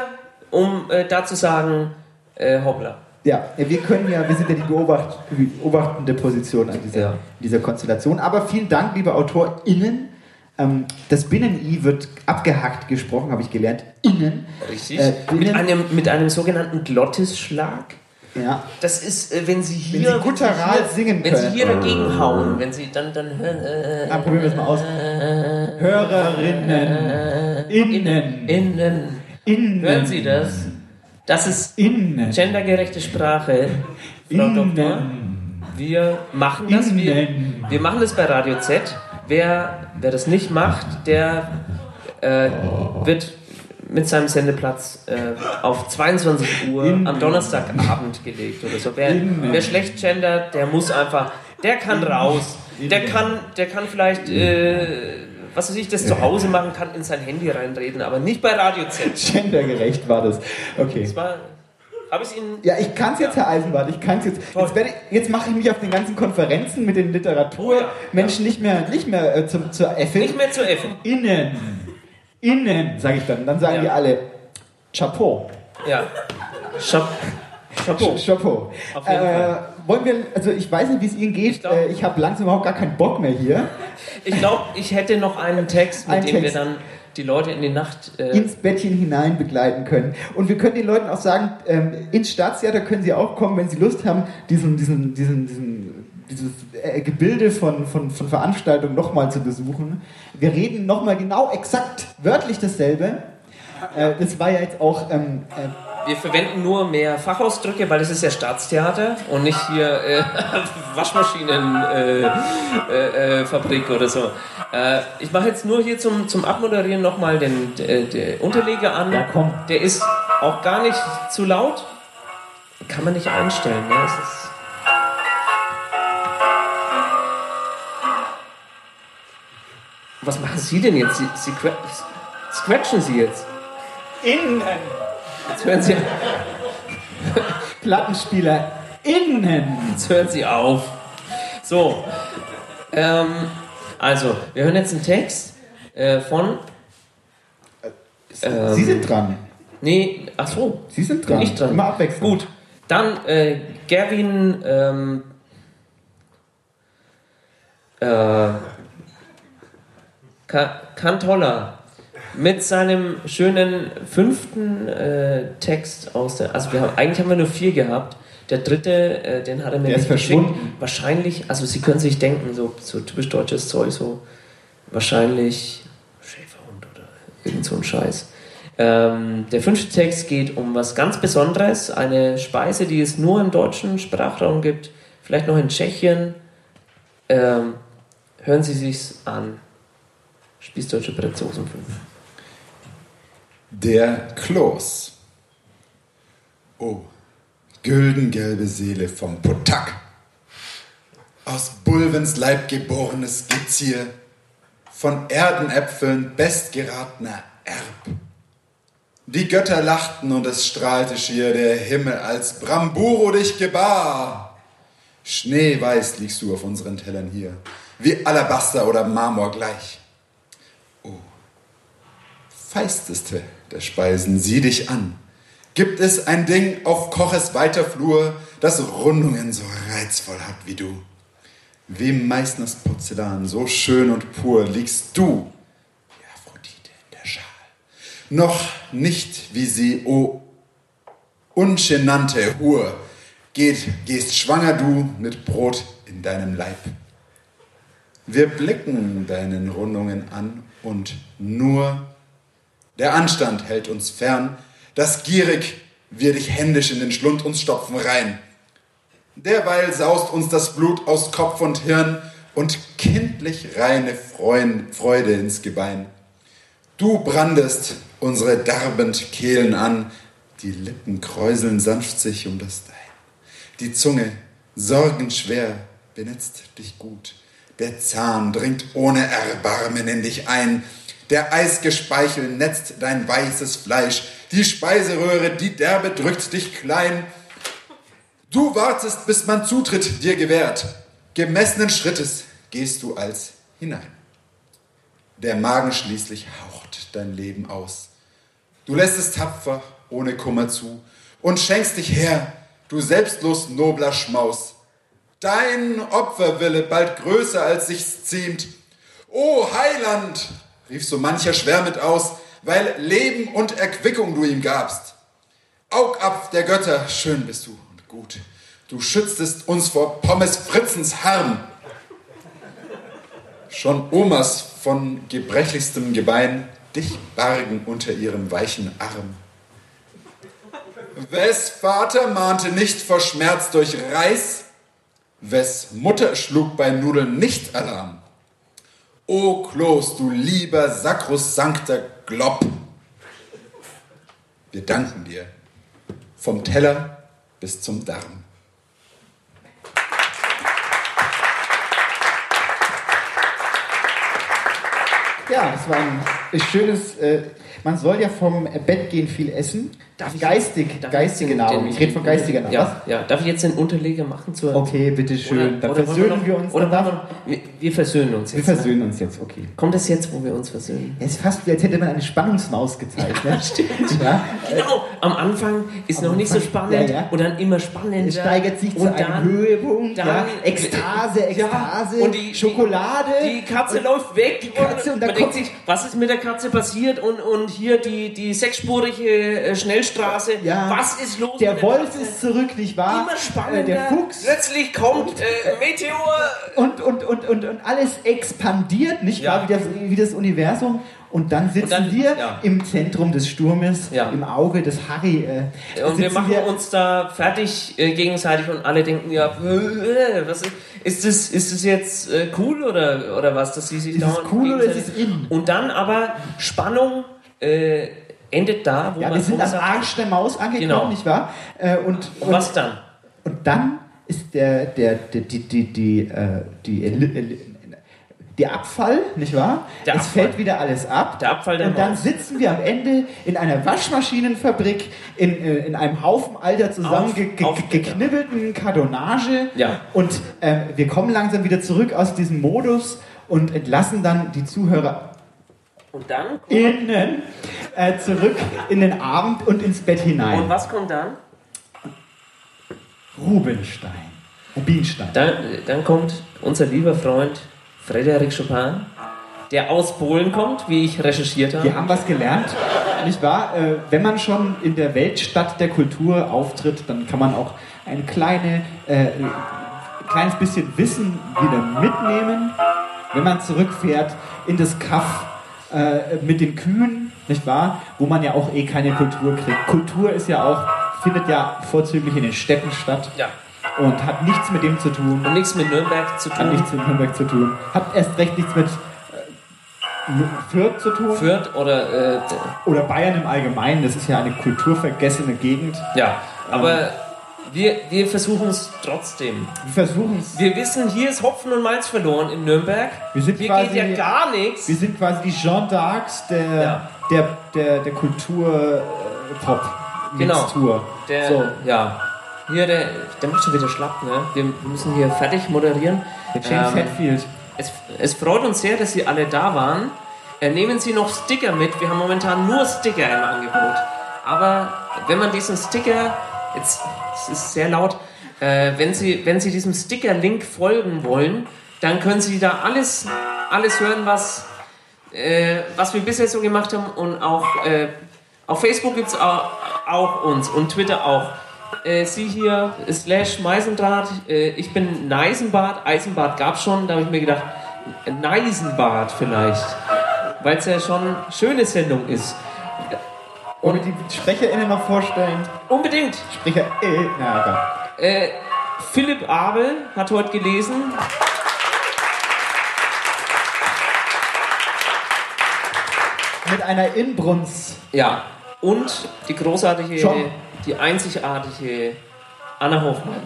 um äh, da zu sagen, äh, hoppla. Ja, wir können ja, wir sind ja die Beobacht, beobachtende Position an dieser, dieser Konstellation. Aber vielen Dank, liebe AutorInnen. Ähm, das Binnen-I wird abgehackt gesprochen, habe ich gelernt. Innen. Richtig. Äh, mit, Binnen- einem, mit einem sogenannten Glottisschlag. Ja. Das ist, äh, wenn Sie hier, Wenn Sie guttural hier, singen wenn Sie können. hier dagegen hauen, wenn Sie dann, dann hören. Äh, Ah, probieren wir es mal aus. Hörerinnen. Innen. Innen. Innen. Hören Sie das? Das ist Innen. gendergerechte Sprache, Frau Doktor. Wir machen das. Wir, wir machen das bei Radio Z. Wer, wer das nicht macht, der äh, wird mit seinem Sendeplatz äh, auf 22 Uhr am Donnerstagabend gelegt oder so. Wer, wer schlecht gendert, der muss einfach, der kann raus. Der kann, der kann vielleicht, äh, was weiß ich, das zu Hause machen, kann in sein Handy reinreden, aber nicht bei Radio Z. Gendergerecht war das. Okay. Das war, habe ich Ihnen Ja, ich kann es jetzt, Herr Eisenbart, ich kann es jetzt. Jetzt, werde ich- jetzt mache ich mich auf den ganzen Konferenzen mit den Literaturmenschen nicht mehr, nicht mehr äh, zum, zur Effe. nicht mehr zu effen. Innen. Innen, sage ich dann. Dann sagen die alle Chapeau. Ja. Chap Chapeau. Chapeau. Auf jeden Äh, Fall. wollen wir, also ich weiß nicht, wie es Ihnen geht. äh, ich habe langsam überhaupt gar keinen Bock mehr hier. Ich glaube, ich hätte noch einen Text, mit Ein dem Text. wir dann die Leute in die Nacht. Äh, ins Bettchen hinein begleiten können. Und wir können den Leuten auch sagen, ähm, ins Staatstheater können sie auch kommen, wenn sie Lust haben, diesen, diesen, diesen, diesen dieses äh, Gebilde von, von, von Veranstaltungen nochmal zu besuchen. Wir reden nochmal genau exakt wörtlich dasselbe. Äh, das war ja jetzt auch ähm, äh, wir verwenden nur mehr Fachausdrücke, weil es ist ja Staatstheater und nicht hier äh, Waschmaschinenfabrik äh, äh, oder so. Ich mache jetzt nur hier zum, zum Abmoderieren nochmal den, den Unterleger an. Ja, komm. Der ist auch gar nicht zu laut. Kann man nicht einstellen. Ne? Was machen Sie denn jetzt? Sie, Sie cra- scratchen Sie jetzt. innen. Jetzt hören Sie, Plattenspieler innen. jetzt hören Sie auf. So, ähm, also, wir hören jetzt einen Text äh, von. Ähm, Sie sind dran. Nee, ach so. Sie sind Bin dran. ich dran. Immer abwechselnd. Gut, dann äh, Gavin ähm, äh, Ka Cantolla mit seinem schönen fünften äh, Text aus der. Also wir haben, eigentlich haben wir nur vier gehabt. Der dritte, äh, den hat er mir Der nicht geschickt. Wahrscheinlich, also Sie können sich denken, so, so typisch deutsches Zeug, so wahrscheinlich Schäferhund oder irgend so ein Scheiß. Ähm, der fünfte Text geht um was ganz Besonderes, eine Speise, die es nur im deutschen Sprachraum gibt, vielleicht noch in Tschechien. Ähm, hören Sie sich's an. Spießdeutsche Brotsoßen 5. Der Kloß. Oh, güldengelbe Seele vom Potak. Aus Bulvens Leib geborenes Gezier, von Erdenäpfeln bestgeratener Erb. Die Götter lachten und es strahlte schier der Himmel, als Bramburo dich gebar. Schneeweiß liegst du auf unseren Tellern hier, wie Alabaster oder Marmor gleich. Oh, feisteste der Speisen, sieh dich an. Gibt es ein Ding auf Koches weiter Flur, das Rundungen so reizvoll hat wie du? Wie Meißners Porzellan, so schön und pur liegst du, die Aphrodite in der Schal. Noch nicht wie sie, o ungenannte Hur, geht, gehst schwanger du mit Brot in deinem Leib. Wir blicken deinen Rundungen an und nur der Anstand hält uns fern, dass gierig wir dich händisch in den Schlund uns stopfen rein. Derweil saust uns das Blut aus Kopf und Hirn und kindlich reine Freude ins Gebein. Du brandest unsere darbend Kehlen an, die Lippen kräuseln sanft sich um das Dein. Die Zunge, sorgenschwer, benetzt dich gut. Der Zahn dringt ohne Erbarmen in dich ein. Der eisge Speichel netzt dein weißes Fleisch. Die Speiseröhre, die Derbe drückt dich klein. Du wartest, bis man Zutritt dir gewährt. Gemessenen Schrittes gehst du als hinein. Der Magen schließlich haucht dein Leben aus. Du lässt es tapfer, ohne Kummer zu und schenkst dich her, du selbstlos nobler Schmaus. Dein Opferwille bald größer als sich's ziemt. O Heiland, rief so mancher schwer mit aus, weil Leben und Erquickung du ihm gabst. Augapf der Götter, schön bist du und gut. Du schütztest uns vor Pommes Fritzens Harm. Schon Omas von gebrechlichstem Gebein dich bargen unter ihrem weichen Arm. Wes Vater mahnte nicht vor Schmerz durch Reis, wes Mutter schlug bei Nudeln nicht Alarm. O Kloß, du lieber sakrosankter Glob. Wir danken dir vom Teller bis zum Darm. Ja, das war ein schönes. Äh, man soll ja vom Bett gehen viel essen. Darf ich- Geistig, darf geistige den- Nahrung. den- Ich rede von geistiger Nahrung. Ja, ja, darf ich jetzt den Unterleger machen zur. Okay, bitteschön. Dann versöhnen noch- wir uns. Oder Dann wollen wir, wir versöhnen uns Wir jetzt. ne? versöhnen uns jetzt, okay. Kommt es jetzt, wo wir uns versöhnen? Es ist fast, wie als hätte man eine Spannungsmaus gezeichnet. Stimmt. Ja? Genau, am Anfang ist noch nicht so spannend Ja, ja. und dann immer spannender. Es steigert sich und zu einem Höhepunkt. dann- ja? Ekstase, Ekstase, und die- Schokolade. Die Katze läuft weg die Katze und da man denkt kommt- sich, was ist mit der Katze passiert und, und hier die, die sechsspurige äh, Schnellstraße, was ist los? der der Wolf Katze? ist zurück, nicht wahr? immer spannender. Äh, der Fuchs. Plötzlich kommt äh, Meteor. Und, und, und, und, und alles expandiert, nicht wahr, wie das, wie das Universum. Und dann sitzen dann- wir ja. im Zentrum des Sturmes, Ja. im Auge des Harry. Äh, Und wir machen uns da fertig äh, gegenseitig und alle denken ja, äh, was ist, ist das, ist das jetzt äh, cool oder, oder was, dass sie sich Ist dauernd cool oder ist es in? Und dann aber Spannung äh, endet da, wo Ja, man wir sind am Arsch der Maus angekommen, Genau. nicht wahr? Äh, und, Und was dann? Und dann ist der, der, der die, die, die, die, Eli- der Abfall, nicht wahr? Der es Abfall. fällt wieder alles ab. Der Abfall der Und dann Maus. sitzen wir am Ende in einer Waschmaschinenfabrik in, äh, in einem Haufen alter zusammengeknibbelten Kartonage. Ja. Und ähm, wir kommen langsam wieder zurück aus diesem Modus und entlassen dann die Zuhörer Und dann? innen äh, zurück in den Abend und ins Bett hinein. Und was kommt dann? Rubenstein. Rubinstein. Dann, dann kommt unser lieber Freund Frédéric Chopin, der aus Polen kommt, wie ich recherchiert habe. Wir haben was gelernt, nicht wahr? Äh, wenn man schon in der Weltstadt der Kultur auftritt, dann kann man auch ein kleine, äh, kleines bisschen Wissen wieder mitnehmen, wenn man zurückfährt in das Kaff äh, mit den Kühen, nicht wahr? Wo man ja auch eh keine Kultur kriegt. Kultur ist ja auch, findet ja vorzüglich in den Städten statt Ja. Und hat nichts mit dem zu tun. Und nichts mit Nürnberg zu Hat tun. nichts mit Nürnberg zu tun. Hat erst recht nichts mit äh, Fürth zu tun. Fürth oder äh, Oder Bayern im Allgemeinen, das ist ja eine kulturvergessene Gegend. ja, aber wir, wir versuchen es trotzdem. Wir versuchen es. Wir wissen, hier ist Hopfen und Malz verloren in Nürnberg. Wir sind hier quasi, geht ja gar nichts. Wir sind quasi die Jean d'Arcs der, Ja. der, der, der Kultur-Pop-Mixtur. Genau. Der, So. Ja. Hier, der, der macht schon wieder schlapp, ne? Wir müssen hier fertig moderieren. Der James Ähm, Hetfield. Es, es freut uns sehr, dass Sie alle da waren. Äh, nehmen Sie noch Sticker mit. Wir haben momentan nur Sticker im Angebot. Aber wenn man diesen Sticker, jetzt es ist sehr laut, äh, wenn, Sie, wenn Sie diesem Sticker-Link folgen wollen, dann können Sie da alles, alles hören, was, äh, was wir bisher so gemacht haben. Und auch äh, auf Facebook gibt es auch, auch uns und Twitter auch. Äh, Sie hier, slash Meisendraht, äh, ich bin Neisenbart, Eisenbart gab es schon, da habe ich mir gedacht, Neisenbart vielleicht, weil es ja schon eine schöne Sendung ist. Wollen wir die SprecherInnen noch vorstellen? Unbedingt. Sprecher, äh, na. Äh, Philipp Abel hat heute gelesen. Mit einer Inbrunst. Ja. Und die großartige, John. Die einzigartige Anna Hofmann.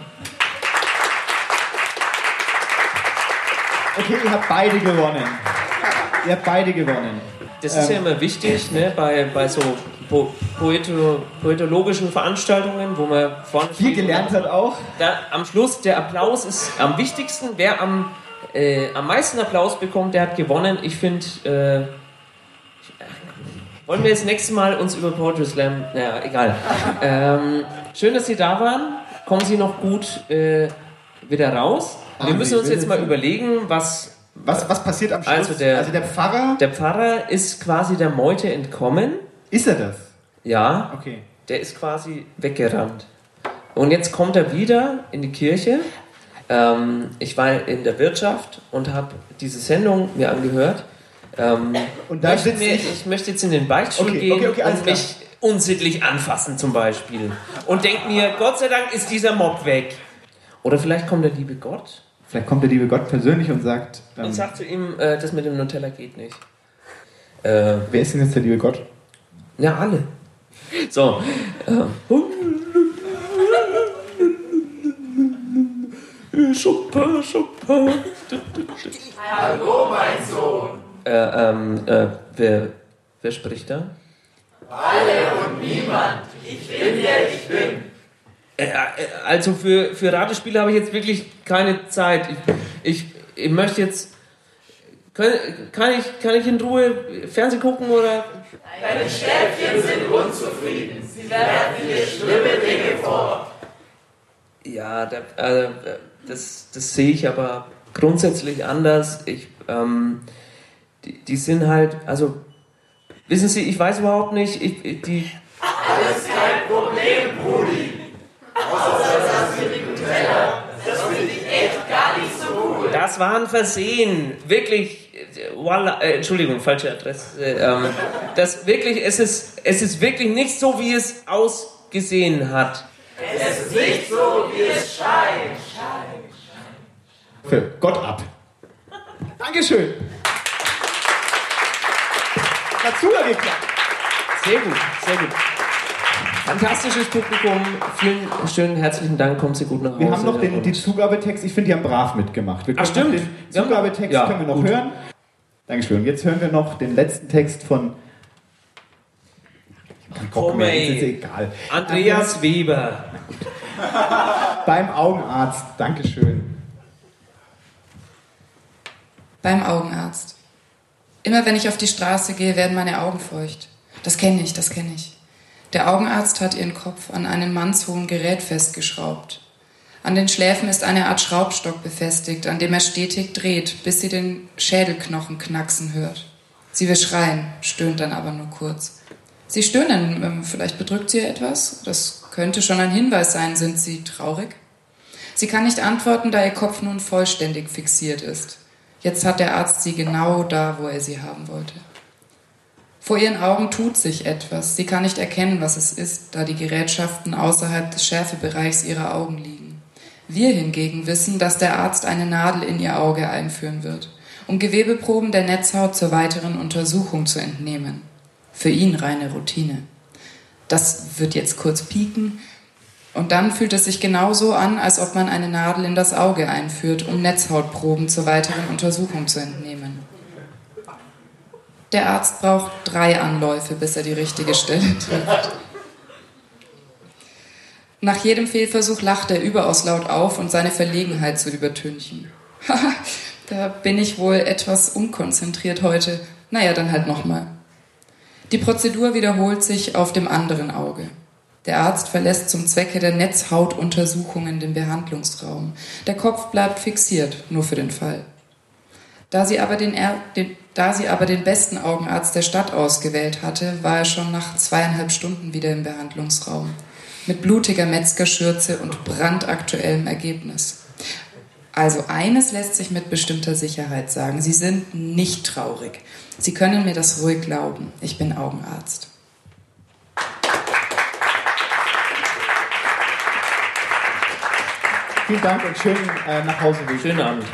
Okay, ihr habt beide gewonnen. Ihr habt beide gewonnen. Das ist ja Ähm, immer wichtig, ne, bei, bei so po poeto poetologischen Veranstaltungen, wo man vorne Viel gelernt hat auch. Da, am Schluss, der Applaus ist am wichtigsten. Wer am, äh, am meisten Applaus bekommt, der hat gewonnen. Ich finde, äh, wollen wir das nächste Mal uns über Poetry Slam, naja, egal. Ähm, schön, dass Sie da waren. Kommen Sie noch gut äh, wieder raus. Wir Ah, müssen uns jetzt mal überlegen, was Was, was passiert am Schluss? Also der, also der Pfarrer. Der Pfarrer ist quasi der Meute entkommen. Ist er das? Ja. Okay. Der ist quasi weggerannt. Und jetzt kommt er wieder in die Kirche. Ähm, ich war in der Wirtschaft und habe diese Sendung mir angehört. Ähm, Und da möchte mir, ich- ich möchte jetzt in den Beichtstuhl Okay, gehen okay, okay, und mich unsittlich anfassen zum Beispiel. Und denke mir, Gott sei Dank ist dieser Mob weg. Oder vielleicht kommt der liebe Gott Vielleicht kommt der liebe Gott persönlich und sagt. Ähm, und sagt zu ihm, äh, das mit dem Nutella geht nicht. Äh, wer ist denn jetzt der liebe Gott? Ja, alle. So. Äh, Chopin, Chopin. Hallo, mein Sohn. Äh, ähm, äh, wer, wer spricht da? Alle und niemand. Ich bin der ich bin. Äh, äh, also für, für Ratespiele habe ich jetzt wirklich keine Zeit. Ich, ich, ich möchte jetzt Kann, kann, ich, kann ich in Ruhe Fernsehen gucken oder? Deine Stäbchen sind unzufrieden. Sie werfen dir schlimme Dinge vor. Ja, da, äh, das, das sehe ich aber grundsätzlich anders. Ich, ähm, die, die sind halt, also, wissen Sie, ich weiß überhaupt nicht, ich, ich- die, Alles kein Problem, Brudi. Außer das mit dem Nutella. Das finde ich echt gar nicht so gut. das war ein Versehen, wirklich, äh, voila, äh, Entschuldigung, falsche Adresse, ähm, das wirklich, es ist, es ist wirklich nicht so, wie es ausgesehen hat. Es ist nicht so, wie es scheint. Für Gott ab. Dankeschön. Dazu geklappt. Sehr gut, sehr gut. Fantastisches Publikum, vielen schönen herzlichen Dank, kommen Sie gut nach Hause. Wir haben noch den, den Zugabetext. Ich finde, die haben brav mitgemacht. Wir Ach, können noch stimmt. Den Zugabetext Ja, können wir noch gut. hören. Dankeschön. Jetzt hören wir noch den letzten Text von. Bock mehr, ist egal. Andreas Weber. Beim Augenarzt. Dankeschön. Beim Augenarzt. Immer wenn ich auf die Straße gehe, werden meine Augen feucht. Das kenne ich, das kenne ich. Der Augenarzt hat ihren Kopf an einem mannshohen Gerät festgeschraubt. An den Schläfen ist eine Art Schraubstock befestigt, an dem er stetig dreht, bis sie den Schädelknochen knacksen hört. Sie will schreien, stöhnt dann aber nur kurz. Sie stöhnen, ähm, vielleicht bedrückt sie etwas? Das könnte schon ein Hinweis sein. Sind Sie traurig? Sie kann nicht antworten, da ihr Kopf nun vollständig fixiert ist. Jetzt hat der Arzt sie genau da, wo er sie haben wollte. Vor ihren Augen tut sich etwas. Sie kann nicht erkennen, was es ist, da die Gerätschaften außerhalb des Schärfebereichs ihrer Augen liegen. Wir hingegen wissen, dass der Arzt eine Nadel in ihr Auge einführen wird, um Gewebeproben der Netzhaut zur weiteren Untersuchung zu entnehmen. Für ihn reine Routine. Das wird jetzt kurz pieken, und dann fühlt es sich genauso an, als ob man eine Nadel in das Auge einführt, um Netzhautproben zur weiteren Untersuchung zu entnehmen. Der Arzt braucht drei Anläufe, bis er die richtige Stelle trifft. Nach jedem Fehlversuch lacht er überaus laut auf und seine Verlegenheit zu übertünchen. Da bin ich wohl etwas unkonzentriert heute. Naja, dann halt nochmal. Die Prozedur wiederholt sich auf dem anderen Auge. Der Arzt verlässt zum Zwecke der Netzhautuntersuchungen den Behandlungsraum. Der Kopf bleibt fixiert, nur für den Fall. Da sie, aber den, er den, da sie aber den besten Augenarzt der Stadt ausgewählt hatte, war er schon nach zweieinhalb Stunden wieder im Behandlungsraum. Mit blutiger Metzgerschürze und brandaktuellem Ergebnis. Also eines lässt sich mit bestimmter Sicherheit sagen. Sie sind nicht traurig. Sie können mir das ruhig glauben. Ich bin Augenarzt. Vielen Dank und schönen äh, nach Hause. Schönen Abend.